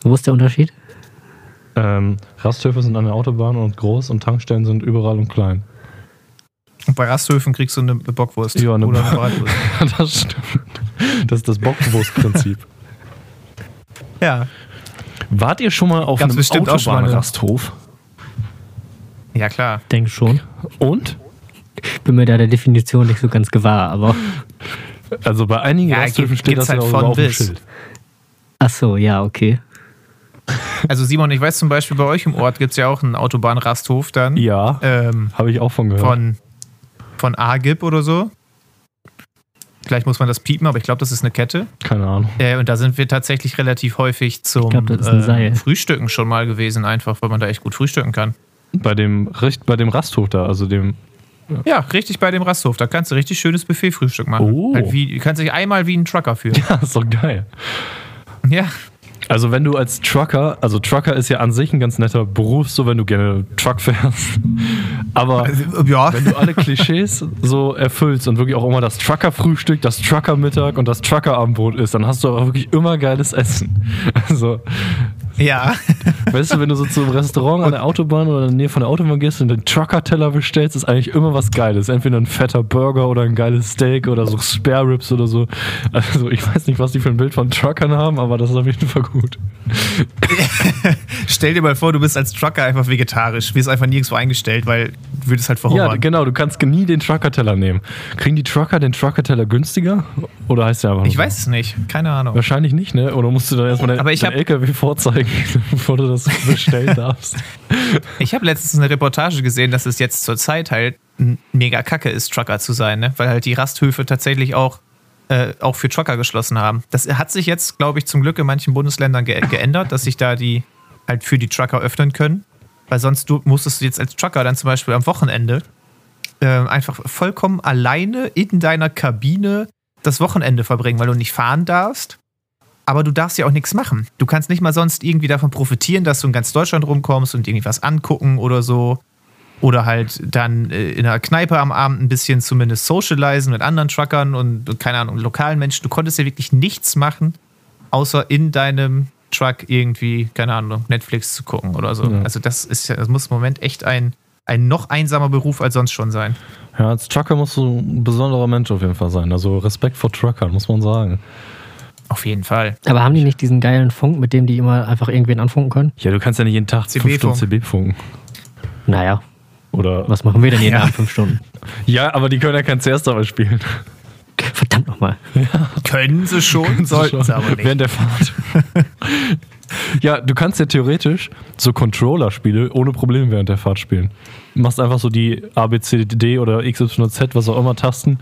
Wo ist der Unterschied? Ähm, Rasthöfe sind an der Autobahn und groß und Tankstellen sind überall und klein. Und bei Rasthöfen kriegst du eine Bockwurst. Ja, eine oder eine Bo- Bratwurst. das stimmt. Das ist das Bockwurstprinzip. Ja. Wart ihr schon mal auf Gab's einem Autobahnrasthof? Ja, klar. Denke schon. Und? Bin mir da der Definition nicht so ganz gewahr, aber. Also bei einigen Ja, Rasthöfen gibt- steht das halt von auf dem bis. Schild. Ach so, ja, okay. Also Simon, ich weiß zum Beispiel, bei euch im Ort gibt es ja auch einen Autobahnrasthof dann. Ja, Ähm, habe ich auch von gehört. von, von AGIP oder so. Vielleicht muss man das piepen, aber ich glaube, das ist eine Kette. Keine Ahnung. Äh, und da sind wir tatsächlich relativ häufig zum glaub, äh. Frühstücken schon mal gewesen, einfach, weil man da echt gut frühstücken kann. Bei dem, Richt- bei dem Rasthof da, also dem. Ja, richtig bei dem Rasthof. Da kannst du richtig schönes Buffet-Frühstück machen. Oh. Halt wie, du kannst dich einmal wie ein Trucker fühlen. Ja, ist doch geil. ja. Also wenn du als Trucker, also Trucker ist ja an sich ein ganz netter Beruf, so wenn du gerne Truck fährst. Aber Ja. wenn du alle Klischees so erfüllst und wirklich auch immer das Trucker-Frühstück, das Trucker-Mittag und das Trucker-Abendbrot isst, dann hast du auch wirklich immer geiles Essen. Also Ja. Weißt du, wenn du so zum Restaurant an der Autobahn oder in der Nähe von der Autobahn gehst und den Trucker-Teller bestellst, ist eigentlich immer was Geiles. Entweder ein fetter Burger oder ein geiles Steak oder so Spare Ribs oder so. Also ich weiß nicht, was die für ein Bild von Truckern haben, aber das ist auf jeden Fall gut. Stell dir mal vor, du bist als Trucker einfach vegetarisch, wirst einfach nirgendwo eingestellt, weil du würdest halt Ja, verhungern. genau, du kannst nie den Trucker-Teller nehmen. Kriegen die Trucker den Trucker-Teller günstiger? Oder heißt der einfach ich so? weiß es nicht, keine Ahnung. Wahrscheinlich nicht, ne? Oder musst du dann erstmal deinen hab- LKW vorzeigen, bevor du das bestellen darfst? Ich habe letztens eine Reportage gesehen, dass es jetzt zur Zeit halt mega kacke ist, Trucker zu sein, ne? weil halt die Rasthöfe tatsächlich auch, äh, auch für Trucker geschlossen haben. Das hat sich jetzt, glaube ich, zum Glück in manchen Bundesländern ge geändert, dass sich da die halt für die Trucker öffnen können. Weil sonst du, musstest du jetzt als Trucker dann zum Beispiel am Wochenende äh, einfach vollkommen alleine in deiner Kabine das Wochenende verbringen, weil du nicht fahren darfst. Aber du darfst ja auch nichts machen. Du kannst nicht mal sonst irgendwie davon profitieren, dass du in ganz Deutschland rumkommst und irgendwie was angucken oder so. Oder halt dann äh, in einer Kneipe am Abend ein bisschen zumindest socialisen mit anderen Truckern und, keine Ahnung, lokalen Menschen. Du konntest ja wirklich nichts machen, außer in deinem Truck irgendwie, keine Ahnung, Netflix zu gucken oder so. Ja. Also das ist ja, das muss im Moment echt ein, ein noch einsamer Beruf als sonst schon sein. Ja, als Trucker musst du ein besonderer Mensch auf jeden Fall sein. Also Respekt vor Truckern, muss man sagen. Auf jeden Fall. Aber haben die nicht diesen geilen Funk, mit dem die immer einfach irgendwen anfunken können? Ja, du kannst ja nicht jeden Tag fünf CB-Funk. Stunden CB funken. Naja, Oder was machen wir denn jeden Ja. Abend fünf Stunden? Ja, aber die können ja kein CS dabei spielen. Verdammt nochmal. Können sie schon, sollten sie aber nicht. Während der Fahrt. ja, du kannst ja theoretisch so Controller-Spiele ohne Probleme während der Fahrt spielen. Du machst einfach so die A, B, C, D oder XYZ, was auch immer Tasten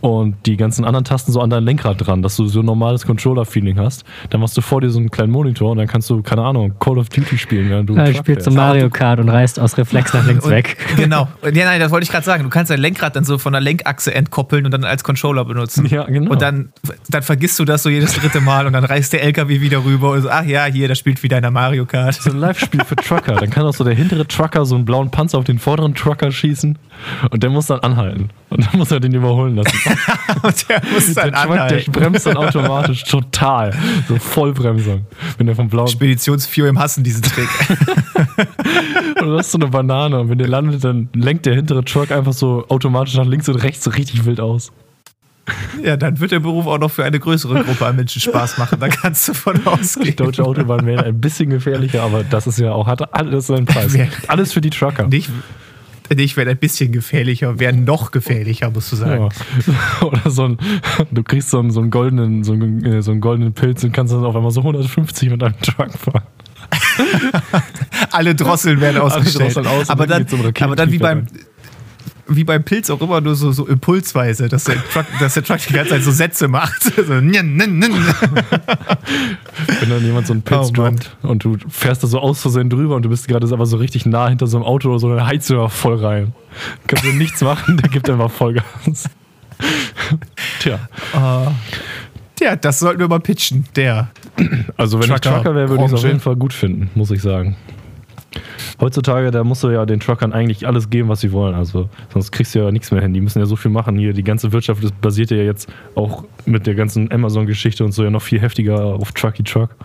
und die ganzen anderen Tasten so an dein Lenkrad dran, dass du so ein normales Controller-Feeling hast. Dann machst du vor dir so einen kleinen Monitor und dann kannst du, keine Ahnung, Call of Duty spielen, während du Ja, zum fährst. Mario Kart und reißt aus Reflex nach links Und- weg. Genau. Ja, nein, das wollte ich gerade sagen. Du kannst dein Lenkrad dann so von der Lenkachse entkoppeln und dann als Controller benutzen. Ja, genau. Und dann, dann vergisst du das so jedes dritte Mal und dann reißt der LKW wieder rüber und so, ach ja, hier, das spielt wieder in der Mario Kart. so ein Live-Spiel für Trucker. Dann kann auch so der hintere Trucker so einen blauen Panzer auf den vorderen Trucker schießen und der muss dann anhalten. Und dann muss er den überholen lassen. Und der muss Der dann Truck, der anhalten. bremst dann automatisch total. So Vollbremsung. Wenn der vom blauen. Speditionsview im Hassen diesen Trick. Oder du hast so eine Banane und wenn der landet, dann lenkt der hintere Truck einfach so automatisch nach links und rechts so richtig wild aus. Ja, dann wird der Beruf auch noch für eine größere Gruppe an Menschen Spaß machen. Da kannst du von Die ausgehen. deutsche Autobahn wäre ein bisschen gefährlicher, aber das ist ja auch, hat alles seinen Preis. Alles für die Trucker. Nicht, nicht wäre ein bisschen gefährlicher, wäre noch gefährlicher, musst du sagen. Ja. Oder so ein, du kriegst so einen, so einen goldenen, so einen, äh, so einen goldenen Pilz und kannst dann auf einmal so 150 mit deinem Truck fahren. Alle Drosseln werden ausgestellt. Drosseln aus aber, dann aber dann wie beim, rein. Wie beim Pilz auch immer nur so, so impulsweise, dass der, Truck, dass der Truck die ganze Zeit so Sätze macht. So, nn, nn, nn. Wenn dann jemand so einen Pilz Oh droppt und du fährst da so aus Versehen drüber und du bist gerade aber so richtig nah hinter so einem Auto oder so, dann heizt du da voll rein. Kannst du nichts machen, der gibt einfach Vollgas. Tja, Tja, das sollten wir mal pitchen. Der. also wenn ich Trucker- Trucker wäre, würde ich es auf jeden Fall gut finden, muss ich sagen. Heutzutage, da musst du ja den Truckern eigentlich alles geben, was sie wollen. Also sonst kriegst du ja nichts mehr hin. Die müssen ja so viel machen. Hier, die ganze Wirtschaft basiert ja jetzt auch mit der ganzen Amazon-Geschichte und so ja noch viel heftiger auf Trucky Truck.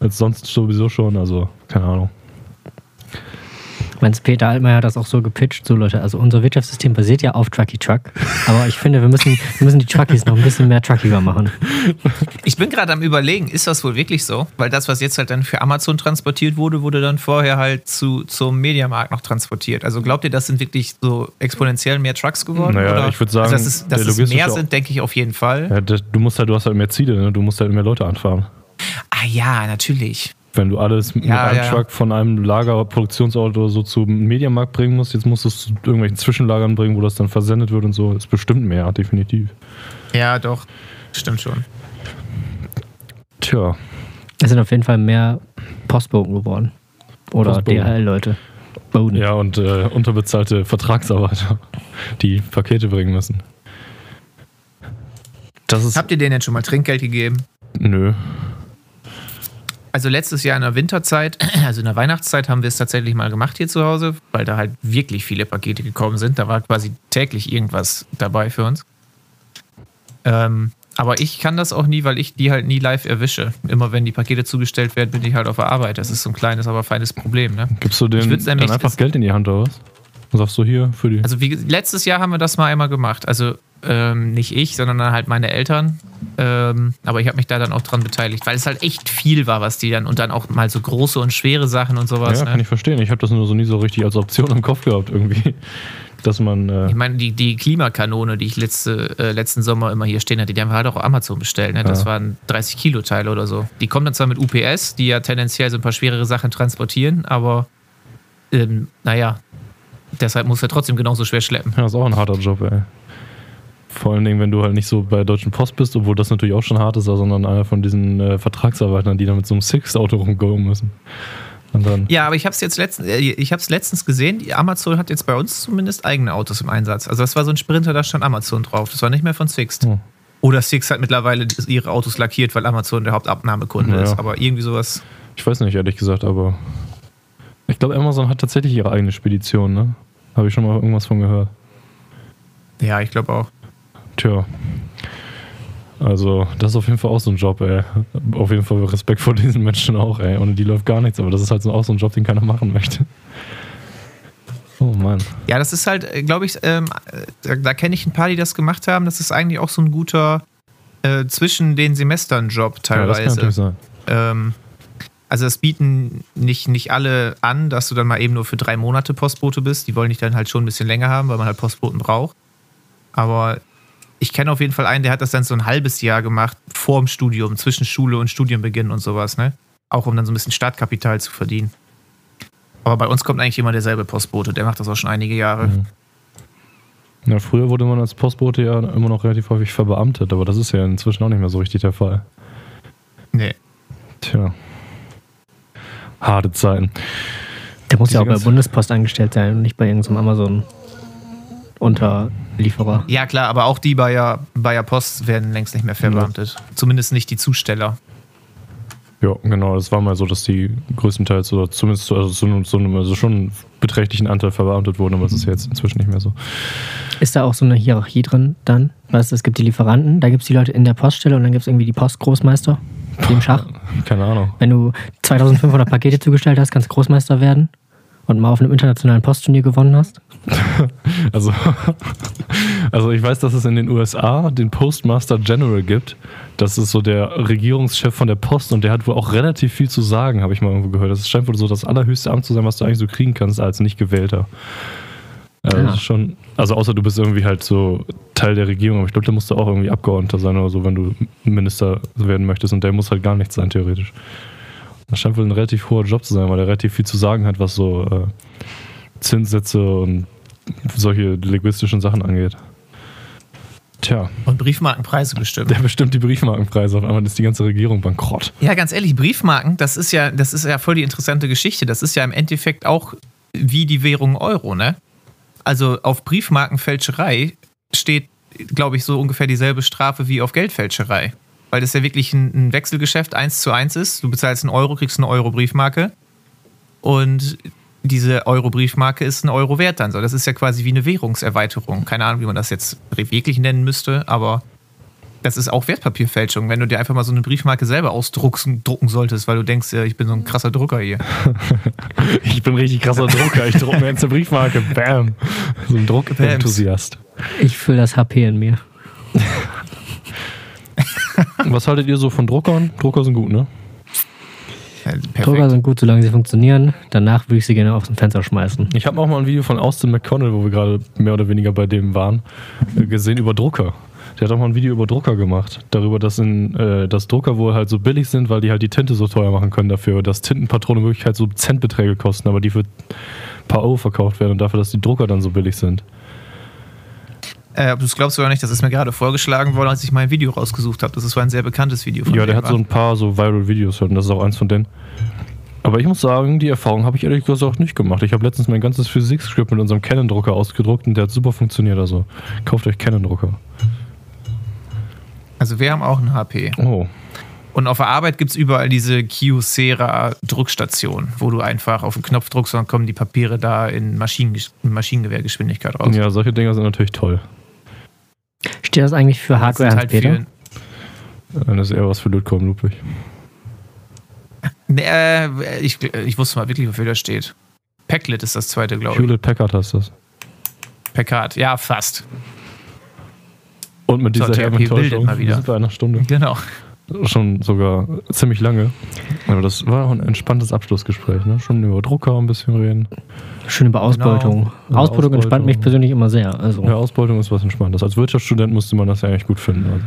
Als sonst sowieso schon. Also, keine Ahnung. Meinst Peter Altmaier hat das auch so gepitcht, so Leute, also unser Wirtschaftssystem basiert ja auf Trucky Truck, aber ich finde, wir müssen, wir müssen die Truckies noch ein bisschen mehr truckiger machen. Ich bin gerade am überlegen, ist das wohl wirklich so? Weil das, was jetzt halt dann für Amazon transportiert wurde, wurde dann vorher halt zu, zum Mediamarkt noch transportiert. Also glaubt ihr, das sind wirklich so exponentiell mehr Trucks geworden? Naja, oder? ich würd sagen, also dass es, dass es mehr sind, denke ich auf jeden Fall. Ja, das, du musst halt, du hast halt mehr Ziele, ne? du musst halt mehr Leute anfahren. Ah ja, natürlich. Wenn du alles mit Ja, einem ja, ja. Truck von einem Lager, Produktionsort oder so zum Mediamarkt bringen musst, jetzt musst du es zu irgendwelchen Zwischenlagern bringen, wo das dann versendet wird und so, ist bestimmt mehr, definitiv. Ja, doch. Stimmt schon. Tja, Es sind auf jeden Fall mehr Postboten geworden. Oder. DHL-Leute. Boden. ja, und äh, unterbezahlte Vertragsarbeiter, die Pakete bringen müssen. Das ist. Habt ihr denen denn schon mal Trinkgeld gegeben? Nö. Also letztes Jahr in der Winterzeit, also in der Weihnachtszeit, haben wir es tatsächlich mal gemacht hier zu Hause, weil da halt wirklich viele Pakete gekommen sind. Da war quasi täglich irgendwas dabei für uns. Ähm, Aber ich kann das auch nie, weil ich die halt nie live erwische. Immer wenn die Pakete zugestellt werden, bin ich halt auf der Arbeit. Das ist so ein kleines, aber feines Problem. Ne? Gibst du denen dann einfach Geld in die Hand oder was? Und sagst du hier für die. Also wie, letztes Jahr haben wir das mal einmal gemacht. Also ähm, nicht ich, sondern dann halt meine Eltern. Ähm, aber ich habe mich da dann auch dran beteiligt, weil es halt echt viel war, was die dann und dann auch mal so große und schwere Sachen und sowas. ja, ne? kann ich verstehen. Ich habe das nur so nie so richtig als Option im Kopf gehabt irgendwie. Dass man. Äh, Ich meine, die, die Klimakanone, die ich letzte, äh, letzten Sommer immer hier stehen hatte, die haben wir halt auch auf Amazon bestellt. Ne? Das Ja. waren 30 Kilo Teile oder so. Die kommen dann zwar mit UPS, die ja tendenziell so ein paar schwerere Sachen transportieren, aber ähm, naja, deshalb muss er trotzdem genauso schwer schleppen. Ja, ist auch ein harter Job, ey. Vor allen Dingen, wenn du halt nicht so bei der Deutschen Post bist, obwohl das natürlich auch schon hart ist, sondern einer von diesen äh, Vertragsarbeitern, die da mit so einem Six-Auto rumgehen müssen. Dann. Ja, aber ich habe es jetzt letztens, äh, ich habe es letztens gesehen. Amazon hat jetzt bei uns zumindest eigene Autos im Einsatz. Also das war so ein Sprinter, da stand Amazon drauf. Das war nicht mehr von Sixt. Oh. Oder Sixt hat mittlerweile ihre Autos lackiert, weil Amazon der Hauptabnahmekunde Ja. ist. Aber irgendwie sowas. Ich weiß nicht, ehrlich gesagt, aber. Ich glaube, Amazon hat tatsächlich ihre eigene Spedition, ne? Habe ich schon mal irgendwas von gehört. Ja, ich glaube auch. Tja. Also, das ist auf jeden Fall auch so ein Job, ey. Auf jeden Fall Respekt vor diesen Menschen auch, ey. Ohne die läuft gar nichts, aber das ist halt so, auch so ein Job, den keiner machen möchte. Oh Mann. Ja, das ist halt, glaube ich, ähm, äh, da, da kenne ich ein paar, die das gemacht haben. Das ist eigentlich auch so ein guter äh, zwischen den Semestern Job Ja, das kann teilweise. natürlich sein. ähm, also es bieten nicht, nicht alle an, dass du dann mal eben nur für drei Monate Postbote bist. Die wollen dich dann halt schon ein bisschen länger haben, weil man halt Postboten braucht. Aber ich kenne auf jeden Fall einen, der hat das dann so ein halbes Jahr gemacht vor dem Studium, zwischen Schule und Studienbeginn und sowas, ne? Auch um dann so ein bisschen Startkapital zu verdienen. Aber bei uns kommt eigentlich immer derselbe Postbote, der macht das auch schon einige Jahre. Mhm. Ja, früher wurde man als Postbote ja immer noch relativ häufig verbeamtet, aber das ist ja inzwischen auch nicht mehr so richtig der Fall. Nee. Tja. Harte Zeiten. Der muss Diese ja auch bei Bundespost angestellt sein und nicht bei irgendeinem Amazon-Unterlieferer. Ja, klar, aber auch die Bayer, Bayer Post werden längst nicht mehr verbeamtet. Zumindest nicht die Zusteller. Ja, genau. Es war mal so, dass die größtenteils oder zumindest zu, also einem- zu einem also schon einen beträchtlichen Anteil verbeamtet wurden, aber es ist jetzt inzwischen nicht mehr so. Ist da auch so eine Hierarchie drin dann? Weißt du, es gibt die Lieferanten, da gibt es die Leute in der Poststelle und dann gibt es irgendwie die Postgroßmeister, die im Schach. Keine Ahnung. Wenn du 2500 Pakete zugestellt hast, kannst du Großmeister werden und mal auf einem internationalen Postturnier gewonnen hast. Also, also ich weiß, dass es in den USA den Postmaster General gibt. Das ist so der Regierungschef von der Post und der hat wohl auch relativ viel zu sagen, habe ich mal irgendwo gehört. Das scheint wohl so das allerhöchste Amt zu sein, was du eigentlich so kriegen kannst als nicht gewählter. Also, Ja. schon, also außer du bist irgendwie halt so Teil der Regierung, aber ich glaube, da musst du auch irgendwie Abgeordneter sein oder so, wenn du Minister werden möchtest und der muss halt gar nichts sein, theoretisch. Das scheint wohl ein relativ hoher Job zu sein, weil er relativ viel zu sagen hat, was so äh, Zinssätze und solche linguistischen Sachen angeht. Tja, Und Briefmarkenpreise bestimmt. der bestimmt die Briefmarkenpreise. Auf einmal ist die ganze Regierung bankrott. Ja, ganz ehrlich, Briefmarken, das ist ja, das ist ja voll die interessante Geschichte. Das ist ja im Endeffekt auch wie die Währung Euro, ne? Also auf Briefmarkenfälscherei steht, glaube ich, so ungefähr dieselbe Strafe wie auf Geldfälscherei. Weil das ja wirklich ein, ein Wechselgeschäft eins zu eins ist. Du bezahlst einen Euro, kriegst eine Euro-Briefmarke. Und diese Euro-Briefmarke ist ein Euro wert dann so. Das ist ja quasi wie eine Währungserweiterung. Keine Ahnung, wie man das jetzt wirklich nennen müsste, aber das ist auch Wertpapierfälschung, wenn du dir einfach mal so eine Briefmarke selber ausdrucken drucken solltest, weil du denkst, ja, ich bin so ein krasser Drucker hier. Ich bin richtig krasser Drucker. Ich drucke mir jetzt eine Briefmarke. Bam. So ein Druckenthusiast. Ich fühle das HP in mir. Was haltet ihr so von Druckern? Drucker sind gut, ne? Drucker Perfekt. sind gut, solange sie funktionieren. Danach würde ich sie gerne aus dem Fenster schmeißen. Ich habe auch mal ein Video von Austin McConnell, wo wir gerade mehr oder weniger bei dem waren, äh, gesehen über Drucker. Der hat auch mal ein Video über Drucker gemacht. Darüber, dass, in, äh, dass Drucker wohl halt so billig sind, weil die halt die Tinte so teuer machen können dafür. Dass Tintenpatronen in Wirklichkeit so Centbeträge kosten, aber die für ein paar Euro verkauft werden und dafür, dass die Drucker dann so billig sind. Äh, ob du es glaubst oder nicht, das ist mir gerade vorgeschlagen worden, als ich mein Video rausgesucht habe. Das ist so ein sehr bekanntes Video von Ja, der hat so ein paar so Viral-Videos und das ist auch eins von denen. Aber ich muss sagen, die Erfahrung habe ich ehrlich gesagt nicht gemacht. Ich habe letztens mein ganzes Physik-Skript mit unserem Canon-Drucker ausgedruckt und der hat super funktioniert. Also kauft euch Canon-Drucker. Also wir haben auch einen HP. Oh, Und auf der Arbeit gibt es überall diese Kyocera-Druckstation, wo du einfach auf den Knopf drückst und dann kommen die Papiere da in, Maschinen, in Maschinengewehrgeschwindigkeit raus. ja, solche Dinger sind natürlich toll. Steht das eigentlich für Das Hardware, halt Peter? für, Dann ist eher was für Ludwig Ludwig. Nee, äh, ich, ich wusste mal wirklich, wofür das steht. Packlet ist das zweite, glaube ich. Hewlett Packard heißt das. Packard, ja, fast. Und mit So, dieser herben Enttäuschung bildet mal wieder. sind wir einer Stunde. Genau. Schon sogar ziemlich lange. Aber das war auch ein entspanntes Abschlussgespräch. Ne? Schon über Drucker ein bisschen reden. Schön über Ausbeutung. Über Ausbeutung entspannt mich Ausbeutung. persönlich immer sehr. Also, Ja, Ausbeutung ist was Entspanntes. Als Wirtschaftsstudent musste man das ja eigentlich gut finden. Also,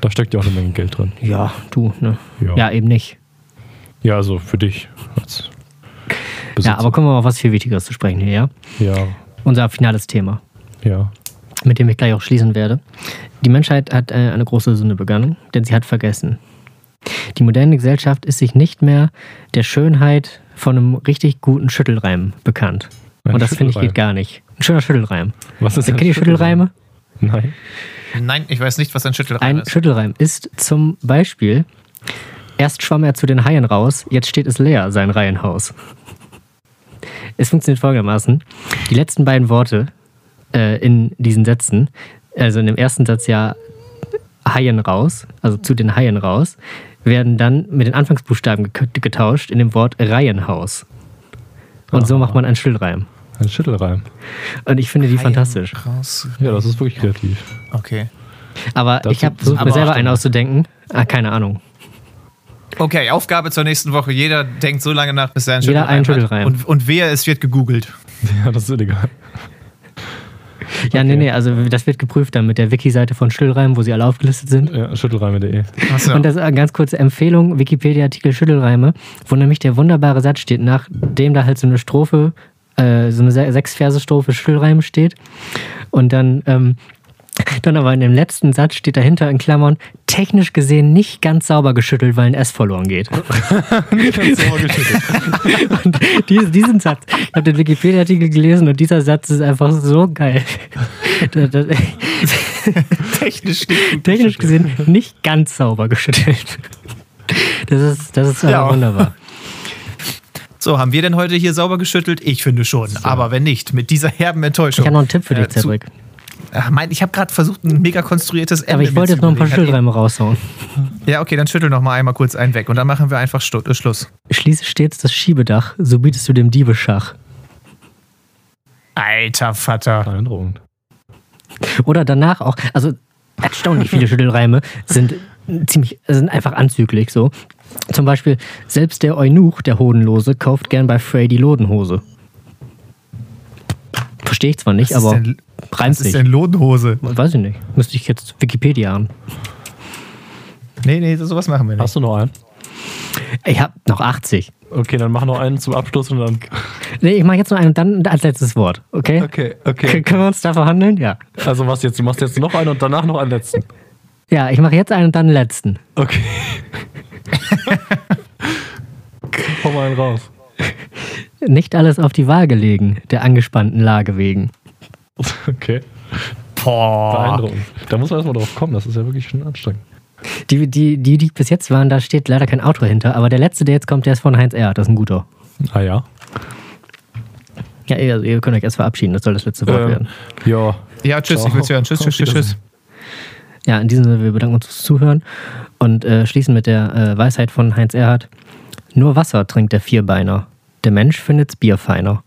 da steckt ja auch eine Menge Geld drin. ja, du, ne? Ja. Ja, eben nicht. Ja, also für dich. Ja, aber kommen wir mal auf was viel Wichtigeres zu sprechen hier, ja? Ja, Unser finales Thema, ja. mit dem ich gleich auch schließen werde. Die Menschheit hat äh, eine große Sünde begangen, denn sie hat vergessen. Die moderne Gesellschaft ist sich nicht mehr der Schönheit von einem richtig guten Schüttelreim bekannt. Ein Und das finde ich geht gar nicht. Ein schöner Schüttelreim. Was ist Kennt ein ihr Schüttelreime? Nein. Nein, ich weiß nicht, was ein Schüttelreim Ein ist. Schüttelreim ist zum Beispiel, erst schwamm er zu den Haien raus, jetzt steht es leer, sein Reihenhaus. Es funktioniert folgendermaßen. Die letzten beiden Worte äh, in diesen Sätzen, also in dem ersten Satz ja Haien raus, also zu den Haien raus, werden dann mit den Anfangsbuchstaben getauscht in dem Wort Reihenhaus. Und so Ah. macht man einen Schüttelreim. Ein Schüttelreim. Und ich finde die fantastisch. Raus. Ja, das ist wirklich kreativ. Okay. Aber Das ich habe versucht, mir selber einen auszudenken. Ah, keine Ahnung. Okay, Aufgabe zur nächsten Woche. Jeder denkt so lange nach, bis er einen Jeder einen Schüttelreim hat. Schüttelreim. Und, und wer, es wird gegoogelt. Ja, das ist illegal. Ja, nee, nee, also das wird geprüft dann mit der Wiki-Seite von Schüttelreim, wo sie alle aufgelistet sind. Ja, schüttelreime.de. Achso. Und das ist eine ganz kurze Empfehlung, Wikipedia-Artikel Schüttelreime, wo nämlich der wunderbare Satz steht, nachdem da halt so eine Strophe, äh, so eine Se- Sechs-Verse-Strophe Schüttelreim steht. Und dann, ähm, dann aber in dem letzten Satz steht dahinter in Klammern, technisch gesehen nicht ganz sauber geschüttelt, weil ein S verloren geht. und diesen, diesen Satz, ich habe den Wikipedia-Artikel gelesen und dieser Satz ist einfach so geil. Technisch nicht technisch geschüttelt. gesehen nicht ganz sauber geschüttelt. Das ist, das ist Ja. ja. wunderbar. So, haben wir denn heute hier sauber geschüttelt? Ich finde schon. Aber wenn nicht, mit dieser herben Enttäuschung. Ich habe noch einen Tipp für Äh, dich, zu- Cedric. Ach, mein, ich habe gerade versucht, ein mega konstruiertes Ende Aber ich wollte jetzt noch ein paar. Schüttelreime raushauen. Ja, okay, dann schüttel noch mal einmal kurz einen weg und dann machen wir einfach Stu- äh, Schluss. Schließe stets das Schiebedach, so bietest du dem Diebe Schach. Alter Vater. Beeindruckend. Oder danach auch, also erstaunlich viele Schüttelreime sind ziemlich, sind einfach anzüglich so. Zum Beispiel, selbst der Eunuch, der Hodenlose, kauft gern bei Frey die Lodenhose. Verstehe ich zwar nicht, Was ist aber denn- reimt Was ist sich. denn Lodenhose? Weiß ich nicht. Müsste ich jetzt Wikipedia an. Nee, nee, sowas machen wir nicht. Hast du noch einen? Ich habe noch 80. Okay, dann mach noch einen zum Abschluss und dann. Nee, ich mache jetzt noch einen und dann als letztes Wort, okay? Okay, K- Können wir uns da verhandeln? Ja. Also machst jetzt, du machst jetzt noch einen und danach noch einen letzten. Ja, ich mache jetzt einen und dann den letzten. Okay. Hau mal einen raus. Nicht alles auf die Waage legen, der angespannten Lage wegen. Okay. Boah. Beeindruckend. Da muss man erstmal drauf kommen, das ist ja wirklich schon anstrengend. Die, die, die, die bis jetzt waren, da steht leider kein Autor hinter, aber der letzte, der jetzt kommt, der ist von Heinz Erhardt, das ist ein guter. Ah ja. Ja, ihr, also ihr könnt euch erst verabschieden, das soll das letzte Wort Ähm, werden. ja. Ja, tschüss, Ciao. ich will hören. Tschüss, tschüss, tschüss, tschüss. Ja, in diesem Sinne, wir bedanken uns fürs Zuhören und äh, schließen mit der äh, Weisheit von Heinz Erhardt. Nur Wasser trinkt der Vierbeiner. Der Mensch findet's Bier feiner.